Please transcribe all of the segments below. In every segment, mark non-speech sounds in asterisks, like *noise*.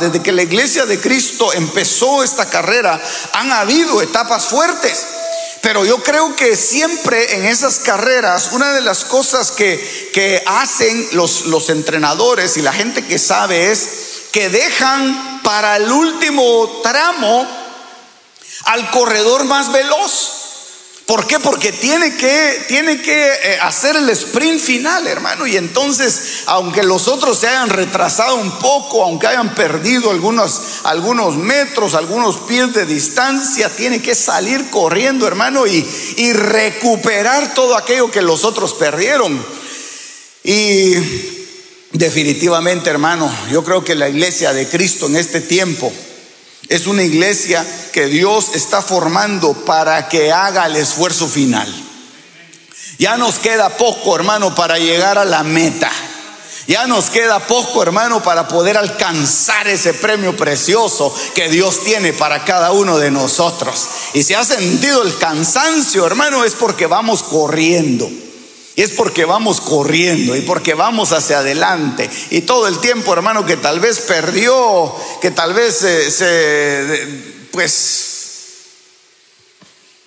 desde que la iglesia de Cristo empezó esta carrera, han habido etapas fuertes. Pero yo creo que siempre en esas carreras, una de las cosas que, que hacen los, los entrenadores y la gente que sabe es que dejan para el último tramo al corredor más veloz. ¿Por qué? Porque tiene que, tiene que eh, hacer el sprint final, hermano. Y entonces, aunque los otros se hayan retrasado un poco, aunque hayan perdido algunos, algunos metros, algunos pies de distancia, tiene que salir corriendo, hermano, y, y recuperar todo aquello que los otros perdieron. Y definitivamente, hermano, yo creo que la iglesia de Cristo en este tiempo es una iglesia que Dios está formando para que haga el esfuerzo final. Ya nos queda poco, hermano, para llegar a la meta. Ya nos queda poco, hermano, para poder alcanzar ese premio precioso que Dios tiene para cada uno de nosotros. Y si ha sentido el cansancio, hermano, es porque vamos corriendo. Y es porque vamos corriendo y porque vamos hacia adelante. Y todo el tiempo, hermano, que tal vez perdió, que tal vez se, pues,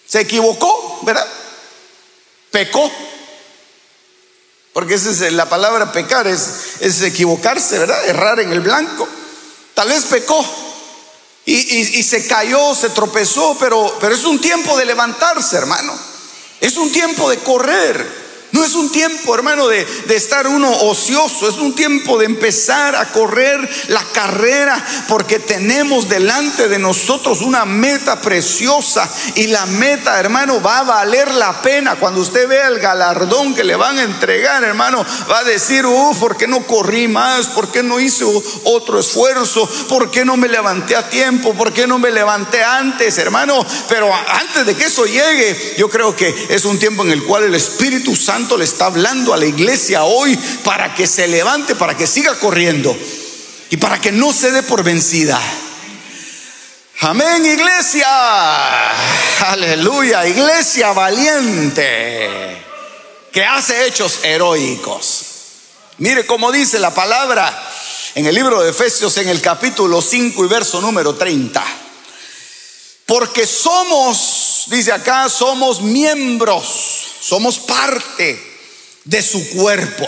se equivocó, ¿verdad? Pecó. Porque esa es la palabra pecar, es, es equivocarse, ¿verdad? Errar en el blanco. Tal vez pecó. Y, y, se cayó, se tropezó, pero, pero es un tiempo de levantarse, hermano. Es un tiempo de correr. No es un tiempo, hermano, de, estar uno ocioso, es un tiempo de empezar a correr la carrera porque tenemos delante de nosotros una meta preciosa y la meta, hermano, va a valer la pena. Cuando usted vea el galardón que le van a entregar, hermano, va a decir, uff, ¿por qué no corrí más? ¿Por qué no hice otro esfuerzo? ¿Por qué no me levanté a tiempo? ¿Por qué no me levanté antes, hermano? Pero antes de que eso llegue, yo creo que es un tiempo en el cual el Espíritu Santo le está hablando a la iglesia hoy para que se levante, para que siga corriendo y para que no se dé por vencida. Amén, iglesia. Aleluya, iglesia valiente que hace hechos heroicos. Mire cómo dice la palabra en el libro de Efesios en el capítulo 5 y verso número 30. Porque somos, dice acá, somos miembros somos parte de su cuerpo.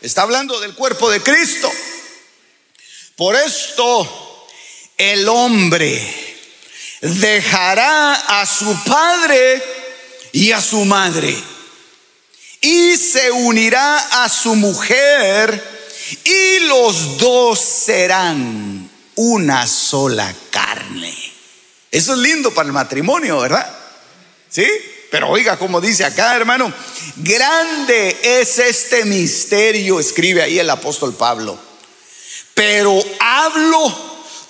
Está hablando del cuerpo de Cristo. Por esto el hombre dejará a su padre y a su madre y se unirá a su mujer y los dos serán una sola carne. Eso es lindo para el matrimonio, ¿verdad? ¿Sí? Pero oiga, como dice acá, hermano, grande es este misterio, escribe ahí el apóstol Pablo. Pero hablo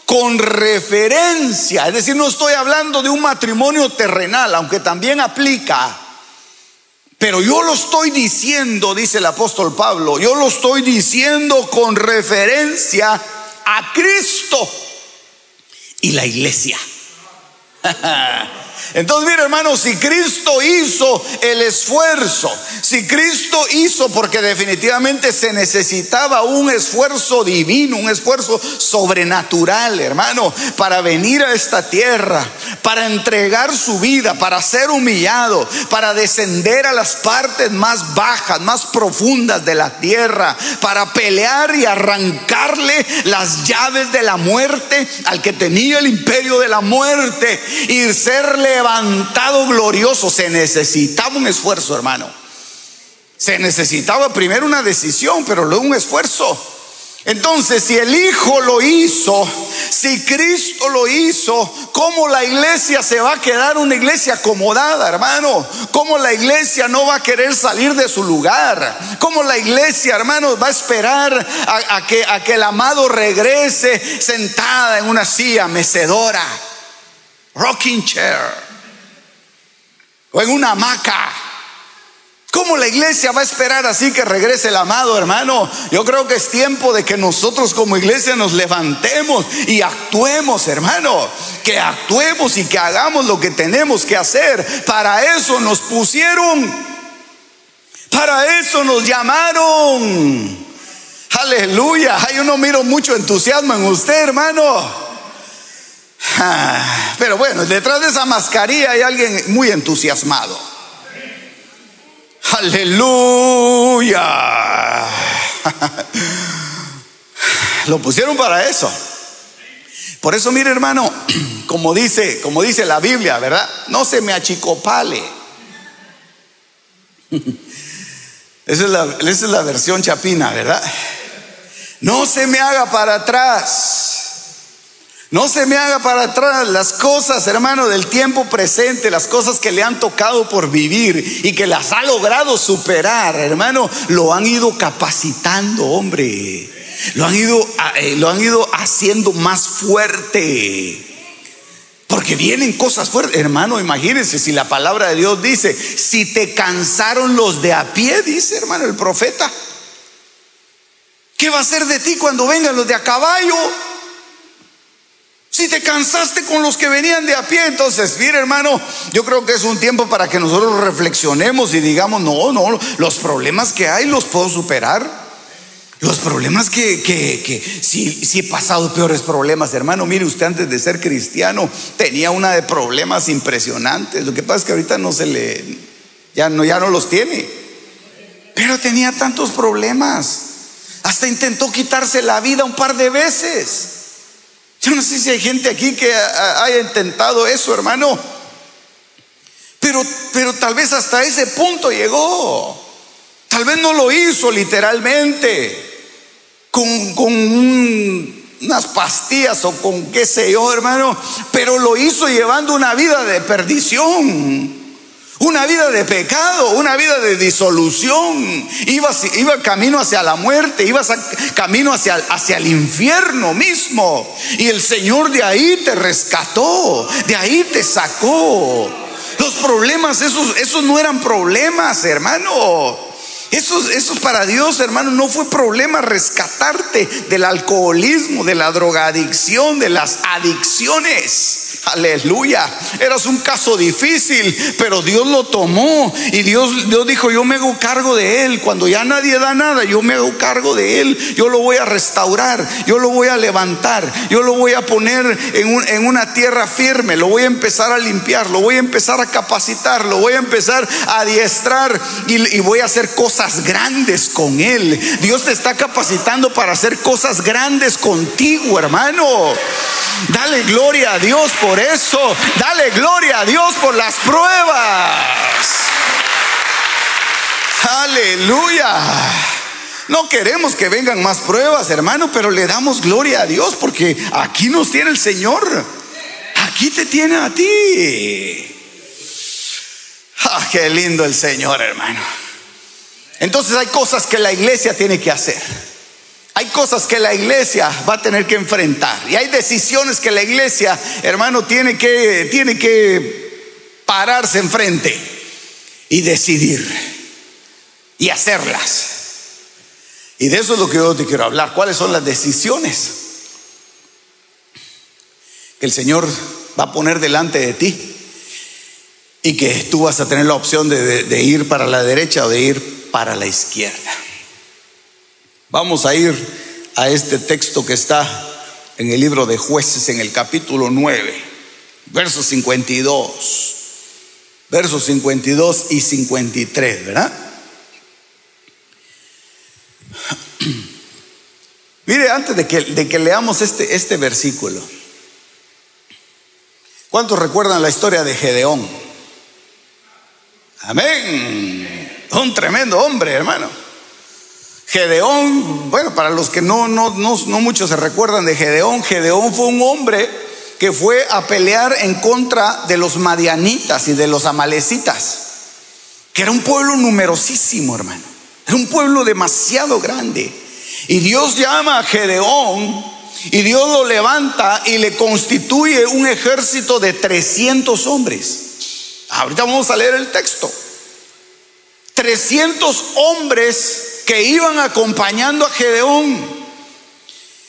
con referencia, es decir, no estoy hablando de un matrimonio terrenal, aunque también aplica. Pero yo lo estoy diciendo, dice el apóstol Pablo, yo lo estoy diciendo con referencia a Cristo y la iglesia. *laughs* Entonces, mire hermano, si Cristo hizo el esfuerzo, si Cristo hizo porque definitivamente se necesitaba un esfuerzo divino, un esfuerzo sobrenatural, hermano, para venir a esta tierra, para entregar su vida, para ser humillado, para descender a las partes más bajas, más profundas de la tierra, para pelear y arrancarle las llaves de la muerte al que tenía el imperio de la muerte y serle levantado glorioso, se necesitaba un esfuerzo, hermano. Se necesitaba primero una decisión, pero luego un esfuerzo. Entonces, si el Hijo lo hizo, si Cristo lo hizo, ¿cómo la iglesia se va a quedar una iglesia acomodada, hermano? ¿Cómo la iglesia no va a querer salir de su lugar? ¿Cómo la iglesia, hermano, va a esperar a, que, a que el amado regrese sentada en una silla mecedora, rocking chair, o en una hamaca? ¿Cómo la iglesia va a esperar así que regrese el amado hermano? Yo creo que es tiempo de que nosotros como iglesia nos levantemos y actuemos, hermano. Que actuemos y que hagamos lo que tenemos que hacer. Para eso nos pusieron. Para eso nos llamaron. Aleluya. Yo no miro mucho entusiasmo en usted, hermano. Ah, pero bueno, detrás de esa mascarilla hay alguien muy entusiasmado. Aleluya. *laughs* Lo pusieron para eso. Por eso, mire, hermano, *clears throat* como dice, como dice la Biblia, ¿verdad? No se me achicopale. *laughs* Esa es, la, esa es la versión chapina, ¿verdad? No se me haga para atrás. No se me haga para atrás las cosas, hermano, del tiempo presente, las cosas que le han tocado por vivir y que las ha logrado superar, hermano, lo han ido capacitando, hombre. Lo han ido, eh, lo han ido haciendo más fuerte. Porque vienen cosas fuertes. Hermano, imagínense si la palabra de Dios dice, si te cansaron los de a pie, dice hermano el profeta, ¿qué va a ser de ti cuando vengan los de a caballo? Si te cansaste con los que venían de a pie, entonces, mire hermano, yo creo que es un tiempo para que nosotros reflexionemos y digamos, no, no, los problemas que hay los puedo superar. Los problemas que, que, que si, he pasado peores problemas, hermano, mire usted antes de ser cristiano tenía una de problemas impresionantes. Lo que pasa es que ahorita no se le, ya no, ya no los tiene. Pero tenía tantos problemas. Hasta intentó quitarse la vida un par de veces. Yo no sé si hay gente aquí que haya intentado eso, hermano. Pero, pero tal vez hasta ese punto llegó. Tal vez no lo hizo literalmente. Con, con unas pastillas o con qué sé yo, hermano. Pero lo hizo llevando una vida de perdición. Una vida de pecado, una vida de disolución. Iba, iba camino hacia la muerte, iba camino hacia, hacia el infierno mismo. Y el Señor de ahí te rescató, de ahí te sacó. Los problemas, esos, esos no eran problemas, hermano. Eso, eso para Dios, hermano, no fue problema rescatarte del alcoholismo, de la drogadicción, de las adicciones. Aleluya. Eras un caso difícil, pero Dios lo tomó y Dios, Dios dijo, yo me hago cargo de él. Cuando ya nadie da nada, yo me hago cargo de él. Yo lo voy a restaurar, yo lo voy a levantar, yo lo voy a poner en, una tierra firme, lo voy a empezar a limpiar, lo voy a empezar a capacitar, lo voy a empezar a adiestrar y, y voy a hacer cosas grandes con él. Dios te está capacitando para hacer cosas grandes contigo, hermano. Dale gloria a Dios por eso. Dale gloria a Dios por las pruebas. Aleluya. No queremos que vengan más pruebas, hermano, pero le damos gloria a Dios porque aquí nos tiene el Señor. Aquí te tiene a ti. Ah, qué lindo el Señor, hermano. Entonces hay cosas que la iglesia tiene que hacer. Hay cosas que la iglesia va a tener que enfrentar y hay decisiones que la iglesia, hermano, tiene que, tiene que pararse enfrente y decidir y hacerlas. Y de eso es lo que yo te quiero hablar. ¿Cuáles son las decisiones que el Señor va a poner delante de ti? Y que tú vas a tener la opción de, de ir para la derecha o de ir para la izquierda. Vamos a ir a este texto que está en el libro de jueces en el capítulo 9, versos 52, versos 52 y 53, ¿verdad? *clears throat* Mire, antes de que, de que leamos este, este versículo, ¿cuántos recuerdan la historia de Gedeón? Amén. Un tremendo hombre, hermano. Gedeón, bueno, para los que no, no, no, no muchos se recuerdan de Gedeón, Gedeón fue un hombre que fue a pelear en contra de los madianitas y de los amalecitas, que era un pueblo numerosísimo, hermano. Era un pueblo demasiado grande. Y Dios llama a Gedeón y Dios lo levanta y le constituye un ejército de 300 hombres. Ahorita vamos a leer el texto. 300 hombres que iban acompañando a Gedeón.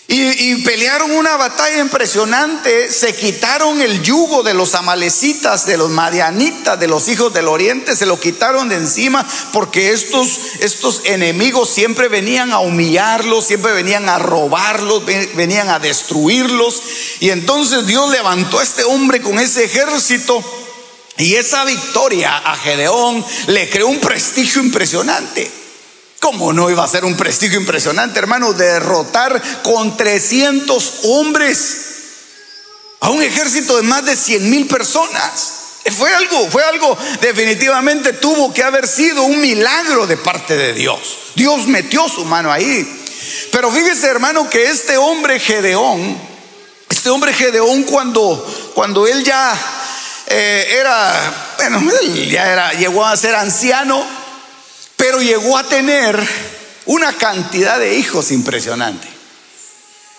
Y, pelearon una batalla impresionante, se quitaron el yugo de los amalecitas, de los madianitas, de los hijos del oriente, se lo quitaron de encima porque estos, estos enemigos siempre venían a humillarlos, siempre venían a robarlos, venían a destruirlos. Y entonces Dios levantó a este hombre con ese ejército y esa victoria a Gedeón le creó un prestigio impresionante. ¿Cómo no iba a ser un prestigio impresionante, hermano, derrotar con 300 hombres a un ejército de más de 100 mil personas? Fue algo, fue algo, definitivamente tuvo que haber sido un milagro de parte de Dios. Dios metió su mano ahí. Pero fíjese, hermano, que este hombre Gedeón, este hombre Gedeón, cuando, cuando él ya eh, era, bueno, él ya era, llegó a ser anciano, pero llegó a tener una cantidad de hijos impresionante.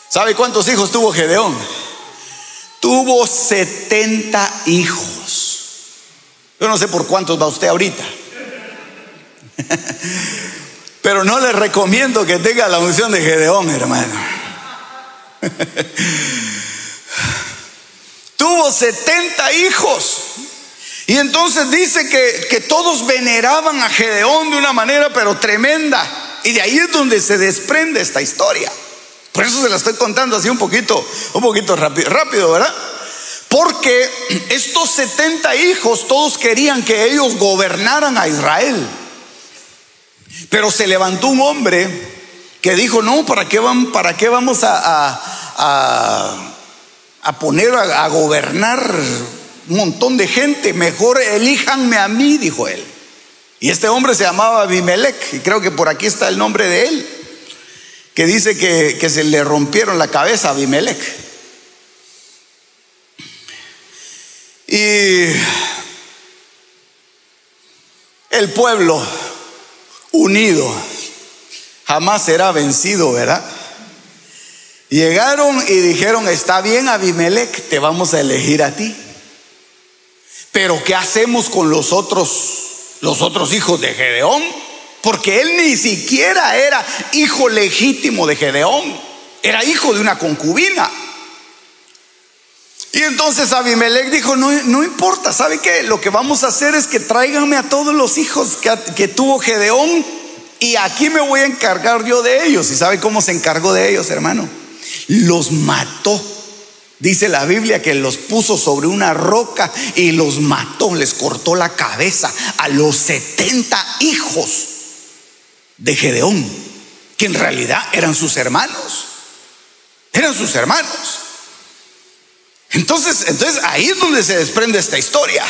¿Sabe cuántos hijos tuvo Gedeón? Tuvo 70 hijos. Yo no sé por cuántos va usted ahorita. *laughs* Pero no le recomiendo que tenga la unción de Gedeón, hermano. *laughs* Tuvo 70 hijos. Y entonces dice que, todos veneraban a Gedeón de una manera pero tremenda. Y de ahí es donde se desprende esta historia. Por eso se la estoy contando así un poquito, un poquito rápido, ¿verdad? Porque estos 70 hijos todos querían que ellos gobernaran a Israel. Pero se levantó un hombre que dijo, no, ¿para qué, van, para qué vamos a, a, a poner a gobernar un montón de gente, mejor elíjanme a mí, dijo él. Y este hombre se llamaba Abimelech, y creo que por aquí está el nombre de él, que dice que, que se le rompieron la cabeza a Abimelech. Y el pueblo unido jamás será vencido, ¿verdad? Llegaron y dijeron, está bien Abimelech, te vamos a elegir a ti. Pero ¿qué hacemos con los otros, los otros hijos de Gedeón? Porque él ni siquiera era hijo legítimo de Gedeón, era hijo de una concubina. Y entonces Abimelech dijo, no, no importa, ¿sabe qué? Lo que vamos a hacer es que tráiganme a todos los hijos que, que tuvo Gedeón y aquí me voy a encargar yo de ellos. ¿Y sabe cómo se encargó de ellos, hermano? Los mató Dice la Biblia que los puso sobre una roca y los mató, les cortó la cabeza a los 70 hijos de Gedeón, que en realidad eran sus hermanos. Eran sus hermanos. Entonces, entonces ahí es donde se desprende esta historia.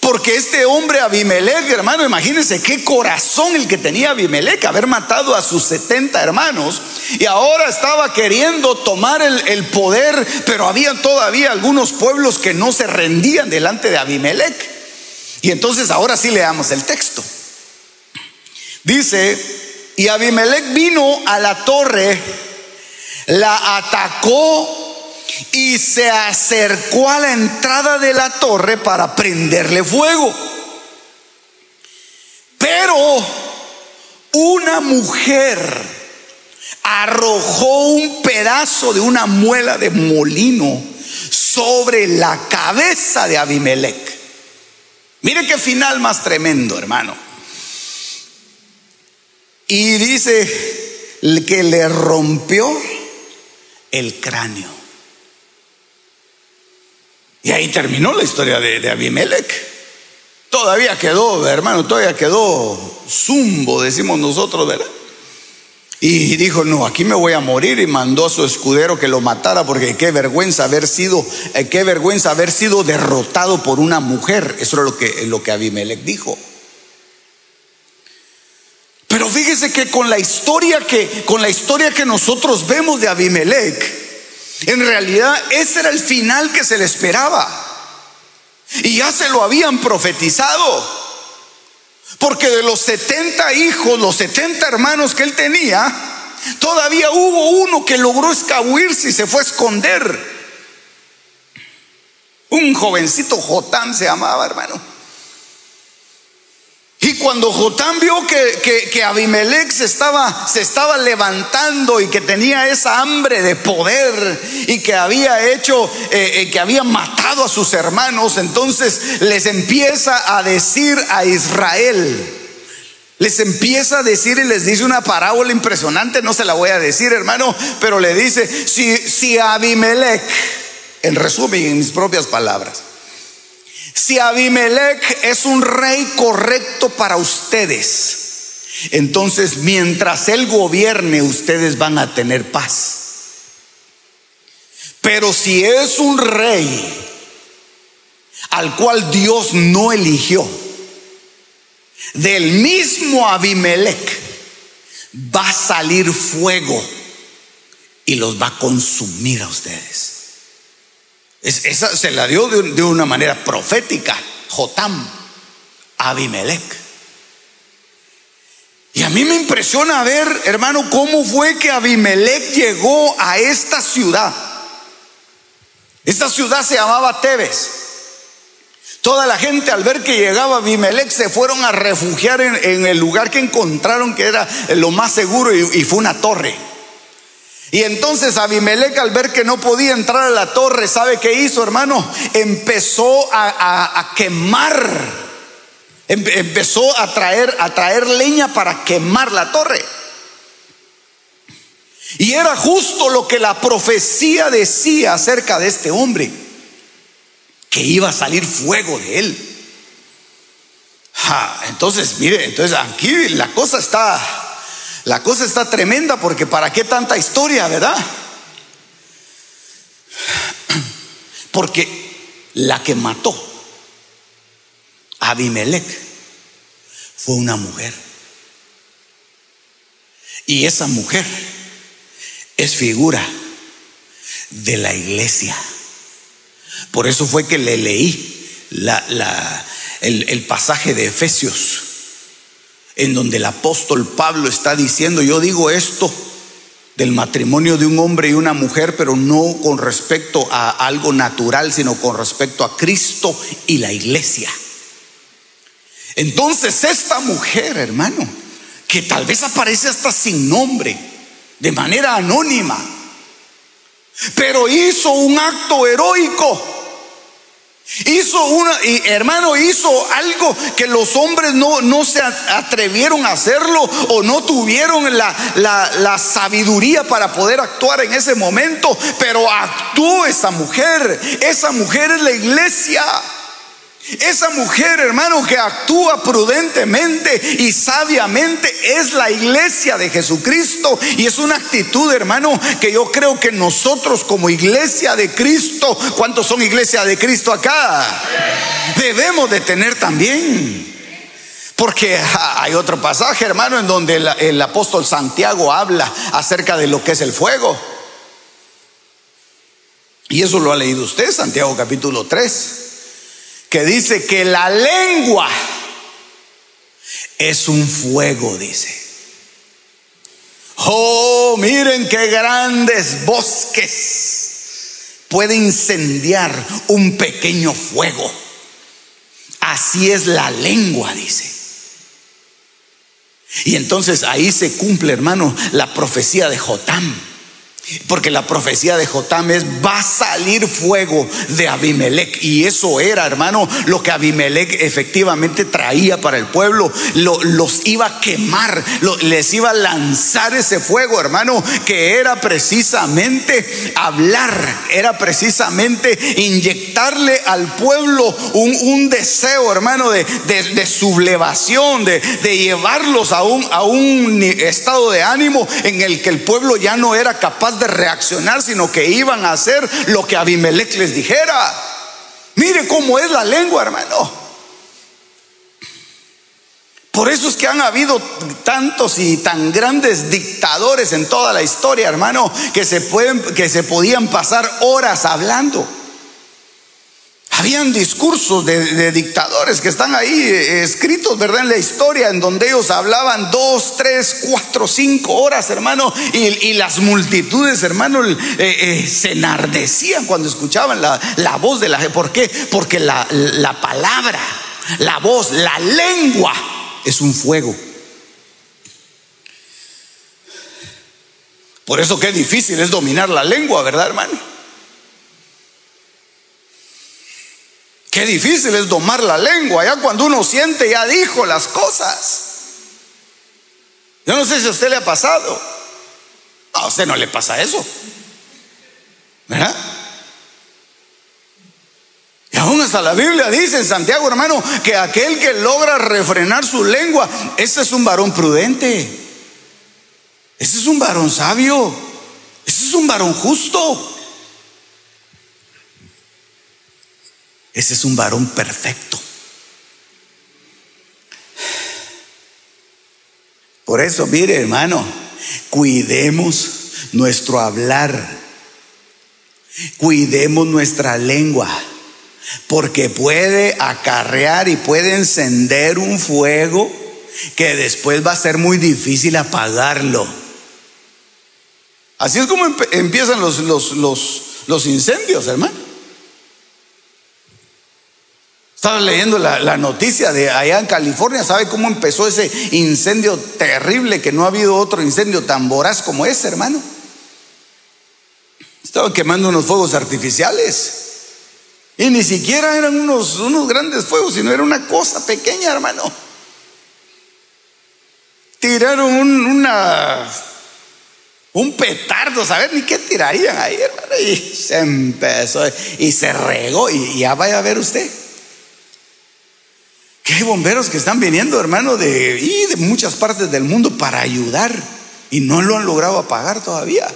Porque este hombre Abimelech, hermano, imagínense qué corazón el que tenía Abimelech, haber matado a sus 70 hermanos y ahora estaba queriendo tomar el, poder, pero había todavía algunos pueblos que no se rendían delante de Abimelech. Y entonces ahora sí leamos el texto. Dice, y Abimelech vino a la torre, la atacó y se acercó a la entrada de la torre para prenderle fuego. Pero una mujer arrojó un pedazo de una muela de molino sobre la cabeza de Abimelech. Mire qué final más tremendo, hermano. Y dice que le rompió el cráneo. Y ahí terminó la historia de, Abimelech. Todavía quedó, hermano, todavía quedó zumbo, decimos nosotros, ¿verdad? Y dijo, no, aquí me voy a morir y mandó a su escudero que lo matara porque qué vergüenza haber sido, eh, qué vergüenza haber sido derrotado por una mujer. Eso es lo que, lo que Abimelech dijo. Pero fíjese que con la historia que con la historia que nosotros vemos de Abimelech, en realidad ese era el final que se le esperaba. Y ya se lo habían profetizado. Porque de los 70 hijos, los 70 hermanos que él tenía, todavía hubo uno que logró escabuirse y se fue a esconder. Un jovencito Jotán se llamaba, hermano. Y cuando Jotán vio que, que, Abimelech se estaba, se estaba levantando y que tenía esa hambre de poder y que había hecho, eh, eh, que había matado a sus hermanos, entonces les empieza a decir a Israel, les empieza a decir y les dice una parábola impresionante, no se la voy a decir hermano, pero le dice, si, si Abimelech, en resumen, en mis propias palabras, si Abimelech es un rey correcto para ustedes, entonces mientras él gobierne, ustedes van a tener paz. Pero si es un rey al cual Dios no eligió, del mismo Abimelech va a salir fuego y los va a consumir a ustedes esa se la dio de, una manera profética, Jotam, Abimelech. Y a mí me impresiona ver, hermano, cómo fue que Abimelech llegó a esta ciudad. Esta ciudad se llamaba Tebes. Toda la gente al ver que llegaba Abimelech se fueron a refugiar en, el lugar que encontraron que era lo más seguro y fue una torre. Y entonces Abimelech al ver que no podía entrar a la torre, ¿sabe qué hizo, hermano? Empezó a, quemar, em, empezó a traer, a traer leña para quemar la torre. Y era justo lo que la profecía decía acerca de este hombre, que iba a salir fuego de él. entonces, mire, entonces aquí la cosa está la cosa está tremenda porque ¿para qué tanta historia, verdad? Porque la que mató a Abimelech fue una mujer. Y esa mujer es figura de la iglesia. Por eso fue que le leí el, el pasaje de Efesios en donde el apóstol Pablo está diciendo, yo digo esto del matrimonio de un hombre y una mujer, pero no con respecto a algo natural, sino con respecto a Cristo y la iglesia. Entonces esta mujer, hermano, que tal vez aparece hasta sin nombre, de manera anónima, pero hizo un acto heroico Hizo una, y hermano, hizo algo que los hombres no, no se atrevieron a hacerlo o no tuvieron la, la, la, sabiduría para poder actuar en ese momento, pero actuó esa mujer. Esa mujer es la iglesia. Esa mujer, hermano, que actúa prudentemente y sabiamente es la iglesia de Jesucristo. Y es una actitud, hermano, que yo creo que nosotros como iglesia de Cristo, ¿cuántos son iglesia de Cristo acá? Debemos de tener también. Porque hay otro pasaje, hermano, en donde el, el apóstol Santiago habla acerca de lo que es el fuego. Y eso lo ha leído usted, Santiago capítulo 3 que dice que la lengua es un fuego, dice. Oh, miren qué grandes bosques puede incendiar un pequeño fuego. Así es la lengua, dice. Y entonces ahí se cumple, hermano, la profecía de Jotam. Porque la profecía de Jotam es, va a salir fuego de Abimelech. Y eso era, hermano, lo que Abimelech efectivamente traía para el pueblo. los iba a quemar, les iba a lanzar ese fuego, hermano, que era precisamente hablar, era precisamente inyectarle al pueblo un, deseo, hermano, de, sublevación, de, llevarlos a un estado de ánimo en el que el pueblo ya no era capaz de reaccionar, sino que iban a hacer lo que Abimelech les dijera. Mire cómo es la lengua, hermano. Por eso es que han habido tantos y tan grandes dictadores en toda la historia, hermano, que se, pueden, que se podían pasar horas hablando. Habían discursos de, dictadores que están ahí eh, escritos, ¿verdad? En la historia, en donde ellos hablaban dos, tres, cuatro, cinco horas, hermano, y, las multitudes, hermano, eh, eh, se enardecían cuando escuchaban la, voz de la gente. ¿Por qué? Porque la, la palabra, la voz, la lengua es un fuego. Por eso qué difícil es dominar la lengua, ¿verdad, hermano? Qué difícil es domar la lengua, ya cuando uno siente, ya dijo las cosas. Yo no sé si a usted le ha pasado. a usted no le pasa eso. ¿Verdad? Y aún hasta la Biblia dice en Santiago, hermano, que aquel que logra refrenar su lengua, ese es un varón prudente. Ese es un varón sabio. Ese es un varón justo. Ese es un varón perfecto. Por eso, mire hermano, cuidemos nuestro hablar, cuidemos nuestra lengua, porque puede acarrear y puede encender un fuego que después va a ser muy difícil apagarlo. Así es como empiezan los, los, los, los incendios, hermano. Estaba leyendo la, noticia de allá en California, ¿sabe cómo empezó ese incendio terrible que no ha habido otro incendio tan voraz como ese, hermano? Estaban quemando unos fuegos artificiales. Y ni siquiera eran unos, unos grandes fuegos, sino era una cosa pequeña, hermano. Tiraron un, una, un petardo, ¿saber ni qué tirarían ahí, hermano? Y se empezó y se regó. Y ya vaya a ver usted que hay bomberos que están viniendo, hermano, de, y de muchas partes del mundo para ayudar y no lo han logrado apagar todavía.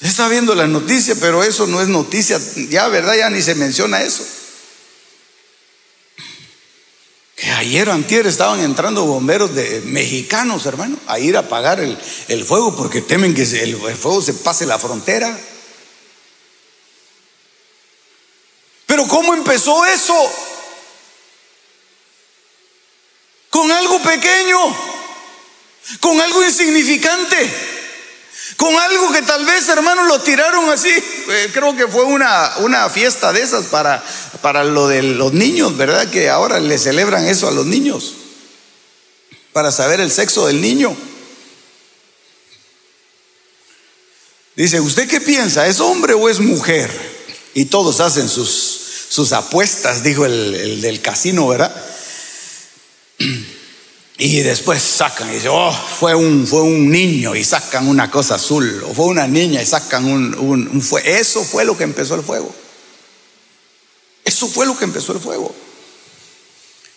Está viendo la noticia, pero eso no es noticia, ya, ¿verdad? Ya ni se menciona eso. Que ayer o antier estaban entrando bomberos de mexicanos, hermano, a ir a apagar el, el fuego porque temen que el fuego se pase la frontera. Pero ¿cómo empezó eso? Con algo pequeño, con algo insignificante, con algo que tal vez, hermanos, lo tiraron así. Eh, creo que fue una, una fiesta de esas para, para lo de los niños, ¿verdad? Que ahora le celebran eso a los niños, para saber el sexo del niño. Dice, ¿usted qué piensa? ¿Es hombre o es mujer? Y todos hacen sus, sus apuestas, dijo el, el del casino, ¿verdad? Y después sacan y dicen, oh, fue un, fue un niño y sacan una cosa azul, o fue una niña y sacan un, un, Eso fue lo que empezó el fuego. Eso fue lo que empezó el fuego.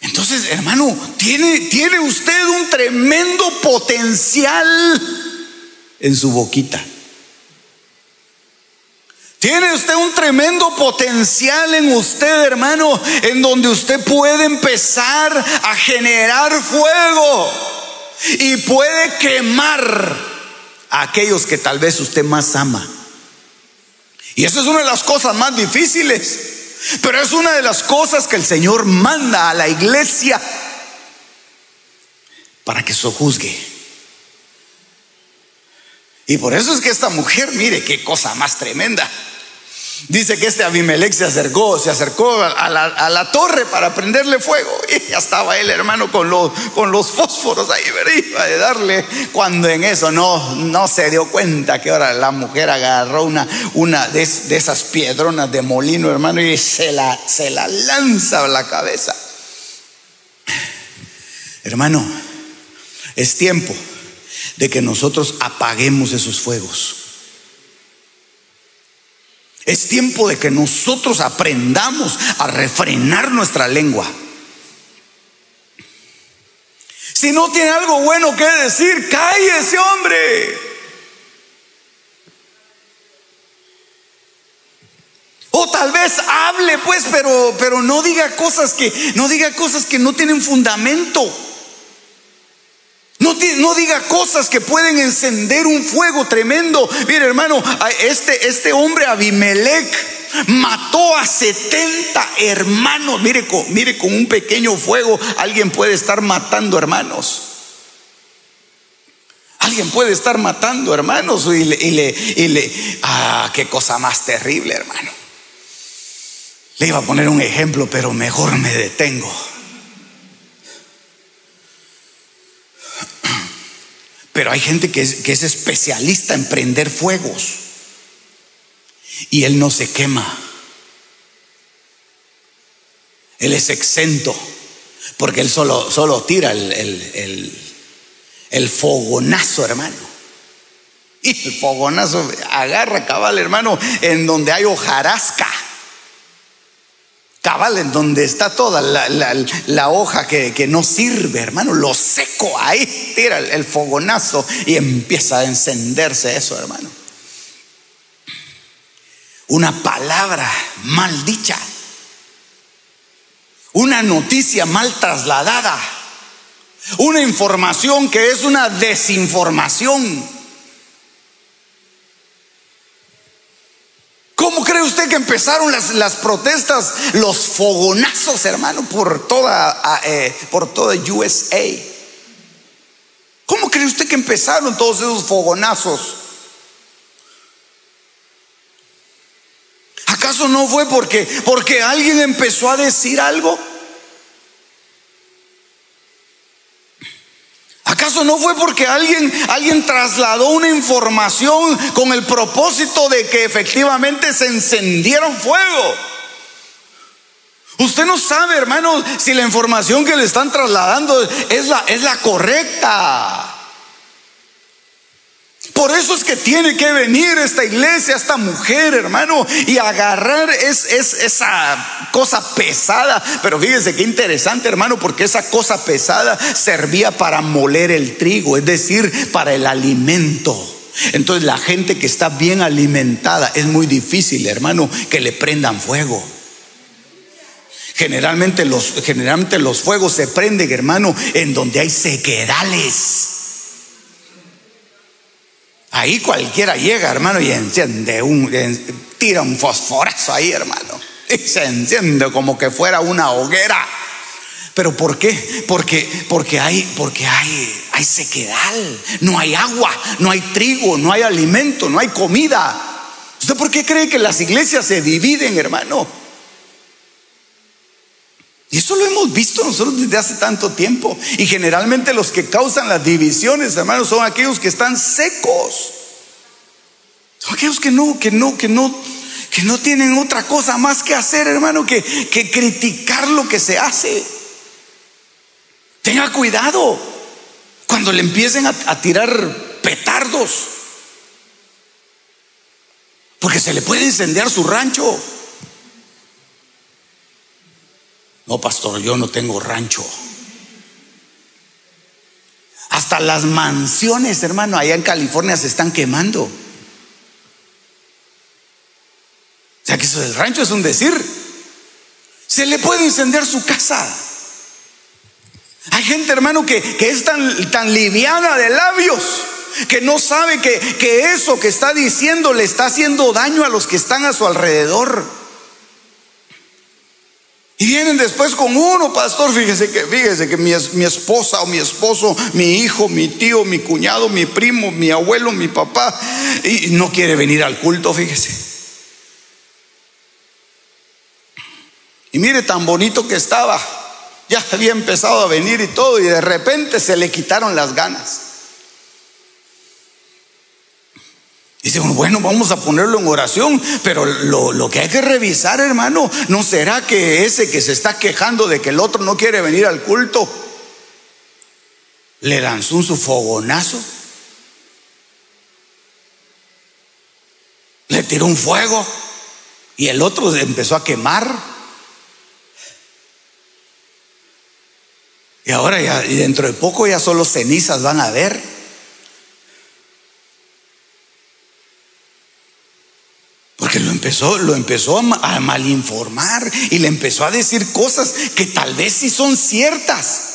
Entonces, hermano, tiene, tiene usted un tremendo potencial en su boquita. Tiene usted un tremendo potencial en usted, hermano, en donde usted puede empezar a generar fuego y puede quemar a aquellos que tal vez usted más ama. Y esa es una de las cosas más difíciles, pero es una de las cosas que el Señor manda a la iglesia para que se juzgue. Y por eso es que esta mujer, mire qué cosa más tremenda. Dice que este Abimelech se acercó, se acercó a la, torre para prenderle fuego. *laughs* Y ya estaba el hermano, con los, con los fósforos ahí, ¿verdad? de darle. Cuando en eso no, no se dio cuenta que ahora la mujer agarró una, una de, esas piedronas de molino, hermano, y se la, se la lanza a la cabeza. Hermano, es tiempo de que nosotros apaguemos esos fuegos. Es tiempo de que nosotros aprendamos a refrenar nuestra lengua. Si no tiene algo bueno que decir, ese hombre. O tal vez hable, pues, pero, pero no diga cosas que no diga cosas que no tienen fundamento. No, diga cosas que pueden encender un fuego tremendo. Mire, hermano, este, este hombre Abimelech mató a 70 hermanos. Mire mire, con un pequeño fuego alguien puede estar matando hermanos. Alguien puede estar matando hermanos y le, y le, ah, qué cosa más terrible, hermano. Le iba a poner un ejemplo, pero mejor me detengo. Pero hay gente que es, especialista en prender fuegos y él no se quema. Él es exento porque él solo, solo tira el, el el fogonazo, hermano. Y el fogonazo agarra cabal, hermano, en donde hay hojarasca. Cabal, en donde está toda la, hoja que, no sirve, hermano. Lo seco ahí, tira el, fogonazo y empieza a encenderse eso, hermano. Una palabra mal dicha. Una noticia mal trasladada una información que es una desinformación. ¿Cómo cree usted que empezaron las, protestas, los fogonazos, hermano, por toda, eh, por toda USA? ¿Cómo cree usted que empezaron todos esos fogonazos? ¿Acaso no fue porque, porque alguien empezó a decir algo? ¿Acaso no fue porque alguien, alguien trasladó una información con el propósito de que efectivamente se encendiera un fuego? Usted no sabe, hermano, si la información que le están trasladando es la, es la correcta. Por eso es que tiene que venir esta iglesia, esta mujer, hermano, y agarrar es, esa cosa pesada. Pero fíjese qué interesante, hermano, porque esa cosa pesada servía para moler el trigo, es decir, para el alimento. Entonces la gente que está bien alimentada es muy difícil, hermano, que le prendan fuego. Generalmente los, generalmente los fuegos se prenden, hermano, en donde hay sequedales. Ahí cualquiera llega, hermano, y enciende un, tira un fosforazo ahí, hermano. Y se enciende como que fuera una hoguera. ¿Pero por qué? Porque, porque, hay, porque hay, hay sequedad, no hay agua, no hay trigo, no hay alimento, no hay comida. ¿Usted por qué cree que las iglesias se dividen, hermano? Y eso lo hemos visto nosotros desde hace tanto tiempo. Y generalmente los que causan las divisiones, hermanos, son aquellos que están secos. Son aquellos que no, que no, que no, que no tienen otra cosa más que hacer, hermano, que, que criticar lo que se hace. Tenga cuidado cuando le empiecen a, a tirar petardos. Porque se le puede incendiar su rancho. No, pastor, yo no tengo rancho. Hasta las mansiones, hermano, allá en California se están quemando. O sea que eso del rancho es un decir. Se le puede encender su casa. Hay gente, hermano, que, es tan, tan liviana de labios que no sabe que, que eso que está diciendo le está haciendo daño a los que están a su alrededor. Y vienen después con uno, pastor, fíjese que, fíjese que mi, mi, esposa o mi esposo, mi hijo, mi tío, mi cuñado, mi primo, mi abuelo, mi papá, y no quiere venir al culto, fíjese. Y mire tan bonito que estaba, ya había empezado a venir y todo, y de repente se le quitaron las ganas. Dice bueno, vamos a ponerlo en oración, pero lo, que hay que revisar, hermano, ¿no será que ese que se está quejando de que el otro no quiere venir al culto, le lanzó un su fogonazo? Le tiró un fuego y el otro empezó a quemar. Y ahora ya, y dentro de poco ya solo cenizas van a ver. Lo empezó a malinformar y le empezó a decir cosas que tal vez sí son ciertas.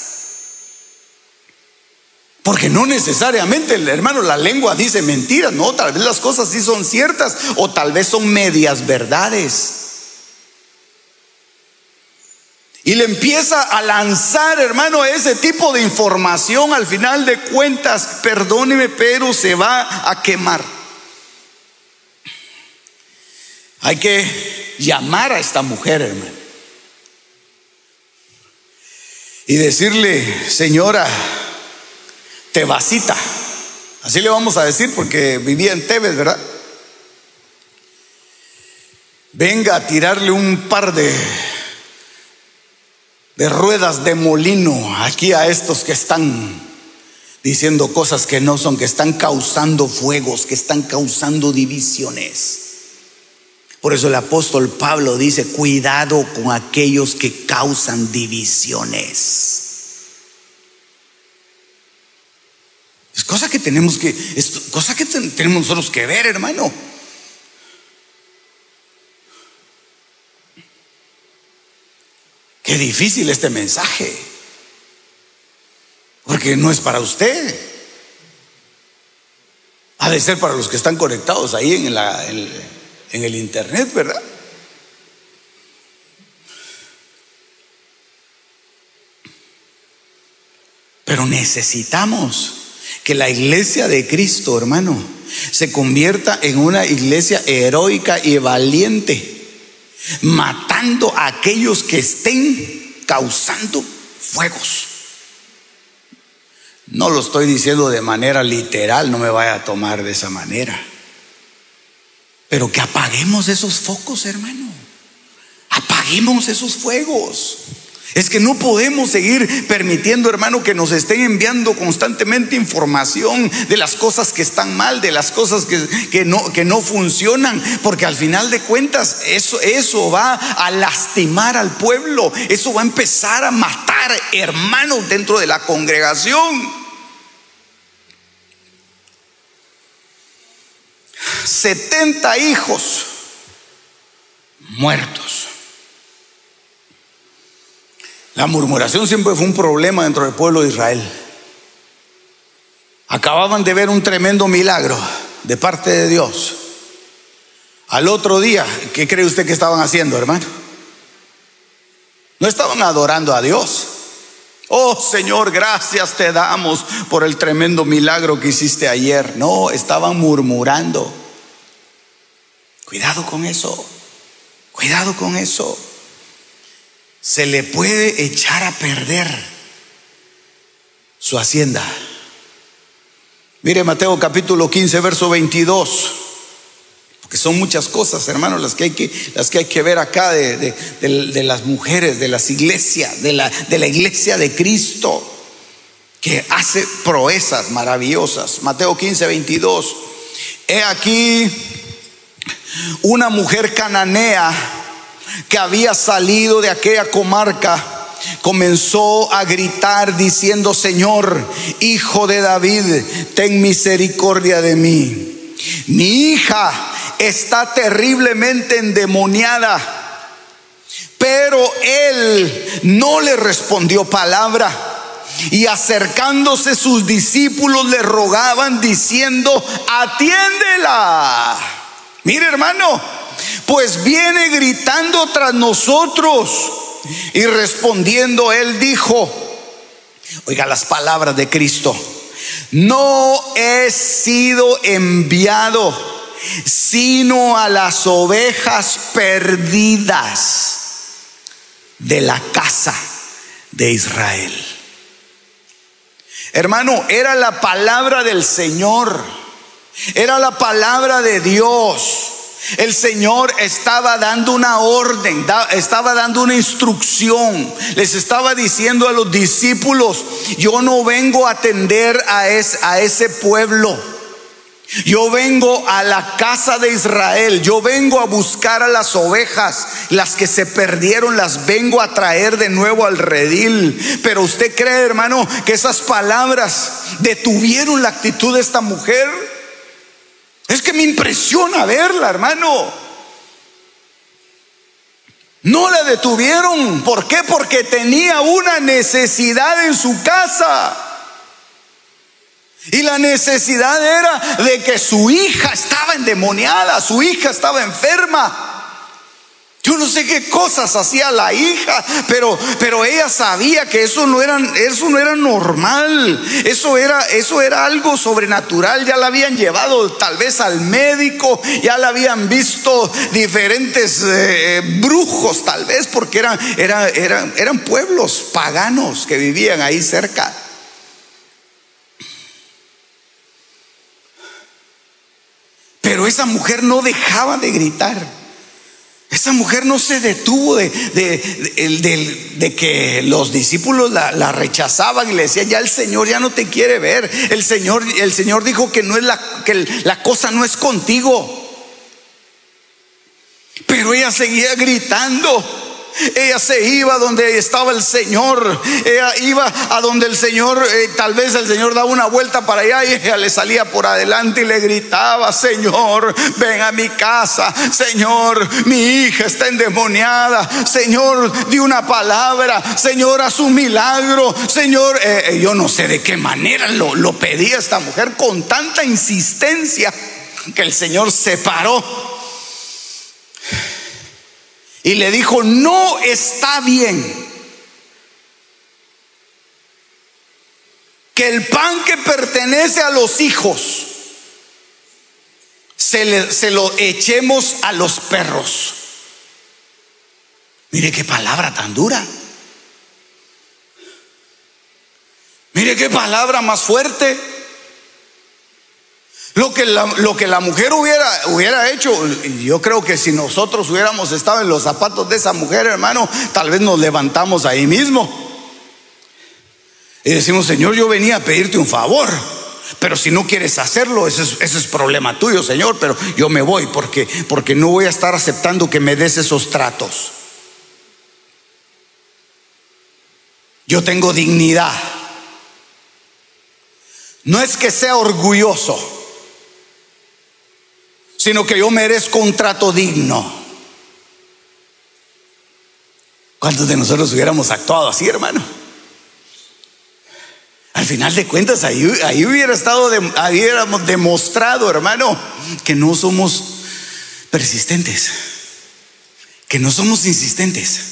Porque no necesariamente, hermano, la lengua dice mentiras, no, tal vez las cosas sí son ciertas o tal vez son medias verdades. Y le empieza a lanzar, hermano, ese tipo de información. Al final de cuentas, perdóneme, pero se va a quemar. Hay que llamar a esta mujer, hermano. Y decirle, señora, Tebasita. Así le vamos a decir porque vivía en Tebes, ¿verdad? Venga a tirarle un par de de ruedas de molino aquí a estos que están diciendo cosas que no son, que están causando fuegos, que están causando divisiones. Por eso el apóstol Pablo dice, cuidado con aquellos que causan divisiones. Es cosa que tenemos que, es cosa que tenemos nosotros que ver, hermano. Qué difícil este mensaje. Porque no es para usted. Ha de ser para los que están conectados ahí en, la, en el internet, ¿verdad? Pero necesitamos que la iglesia de Cristo, hermano, se convierta en una iglesia heroica y valiente matando a aquellos que estén causando fuegos. No lo estoy diciendo de manera literal, no me vaya a tomar de esa manera. Pero que apaguemos esos focos, hermano. Apaguemos esos fuegos. Es que no podemos seguir permitiendo, hermano, que nos estén enviando constantemente información de las cosas que están mal, de las cosas que, no, que no funcionan, porque al final de cuentas eso, eso va a lastimar al pueblo, eso va a empezar a matar hermanos dentro de la congregación. 70 hijos muertos. La murmuración siempre fue un problema dentro del pueblo de Israel. Acababan de ver un tremendo milagro de parte de Dios. Al otro día, ¿qué cree usted que estaban haciendo, hermano? No estaban adorando a Dios. Oh Señor, gracias te damos por el tremendo milagro que hiciste ayer. No, estaban murmurando. Cuidado con eso. Cuidado con eso se le puede echar a perder su hacienda. Mire Mateo capítulo 15, verso 22. Porque son muchas cosas, hermanos, las que hay que, las que, hay que ver acá de, las mujeres, de las iglesias, de la, de la iglesia de Cristo, que hace proezas maravillosas. Mateo 15, 22. He aquí una mujer cananea que había salido de aquella comarca, comenzó a gritar diciendo, Señor, hijo de David, ten misericordia de mí. Mi hija está terriblemente endemoniada. Pero él no le respondió palabra. Y acercándose sus discípulos le rogaban diciendo, atiéndela. Mire hermano, pues viene gritando tras nosotros. Y respondiendo, él dijo, oiga las palabras de Cristo, no he sido enviado sino a las ovejas perdidas de la casa de Israel. Hermano, era la palabra del Señor, era la palabra de Dios. El Señor estaba dando una orden, estaba dando una instrucción. Les estaba diciendo a los discípulos, yo no vengo a atender a, ese pueblo. Yo vengo a la casa de Israel, yo vengo a buscar a las ovejas, las que se perdieron las vengo a traer de nuevo al redil. Pero usted cree, hermano, que esas palabras detuvieron la actitud de esta mujer. Es que me impresiona verla, hermano. No la detuvieron. ¿Por qué? Porque tenía una necesidad en su casa. Y la necesidad era de que su hija estaba endemoniada, su hija estaba enferma. Yo no sé qué cosas hacía la hija, pero, pero ella sabía que eso no, era, eso no era normal, eso era, eso era algo sobrenatural. Ya la habían llevado tal vez al médico, ya la habían visto diferentes eh, brujos, tal vez, porque eran, eran, eran pueblos paganos que vivían ahí cerca. Pero esa mujer no dejaba de gritar. Esa mujer no se detuvo de, de, que los discípulos la, rechazaban y le decían, ya el Señor ya no te quiere ver. El Señor, el Señor dijo que, no es la, que la cosa no es contigo. Pero ella seguía gritando. Ella se iba donde estaba el Señor. Ella iba a donde el Señor, eh, tal vez el Señor daba una vuelta para allá y ella le salía por adelante y le gritaba, Señor, ven a mi casa. Señor, mi hija está endemoniada. Señor, di una palabra. Señor, haz un milagro. Señor, eh, eh, yo no sé de qué manera lo, lo pedía esta mujer con tanta insistencia que el Señor se paró y le dijo, no está bien que el pan que pertenece a los hijos se, se lo echemos a los perros. Mire qué palabra tan dura. Mire qué palabra más fuerte. Lo que la, lo que la mujer hubiera, hubiera hecho, yo creo que si nosotros hubiéramos estado en los zapatos de esa mujer, hermano, tal vez nos levantamos ahí mismo. Y decimos, Señor, yo venía a pedirte un favor. Pero si no quieres hacerlo, ese es, ese es, problema tuyo, Señor. Pero yo me voy porque, porque no voy a estar aceptando que me des esos tratos. Yo tengo dignidad. No es que sea orgulloso sino que yo merezco un trato digno. ¿Cuántos de nosotros hubiéramos actuado así, hermano? Al final de cuentas, ahí, ahí hubiera estado, de, hubiéramos demostrado, hermano, que no somos persistentes, que no somos insistentes,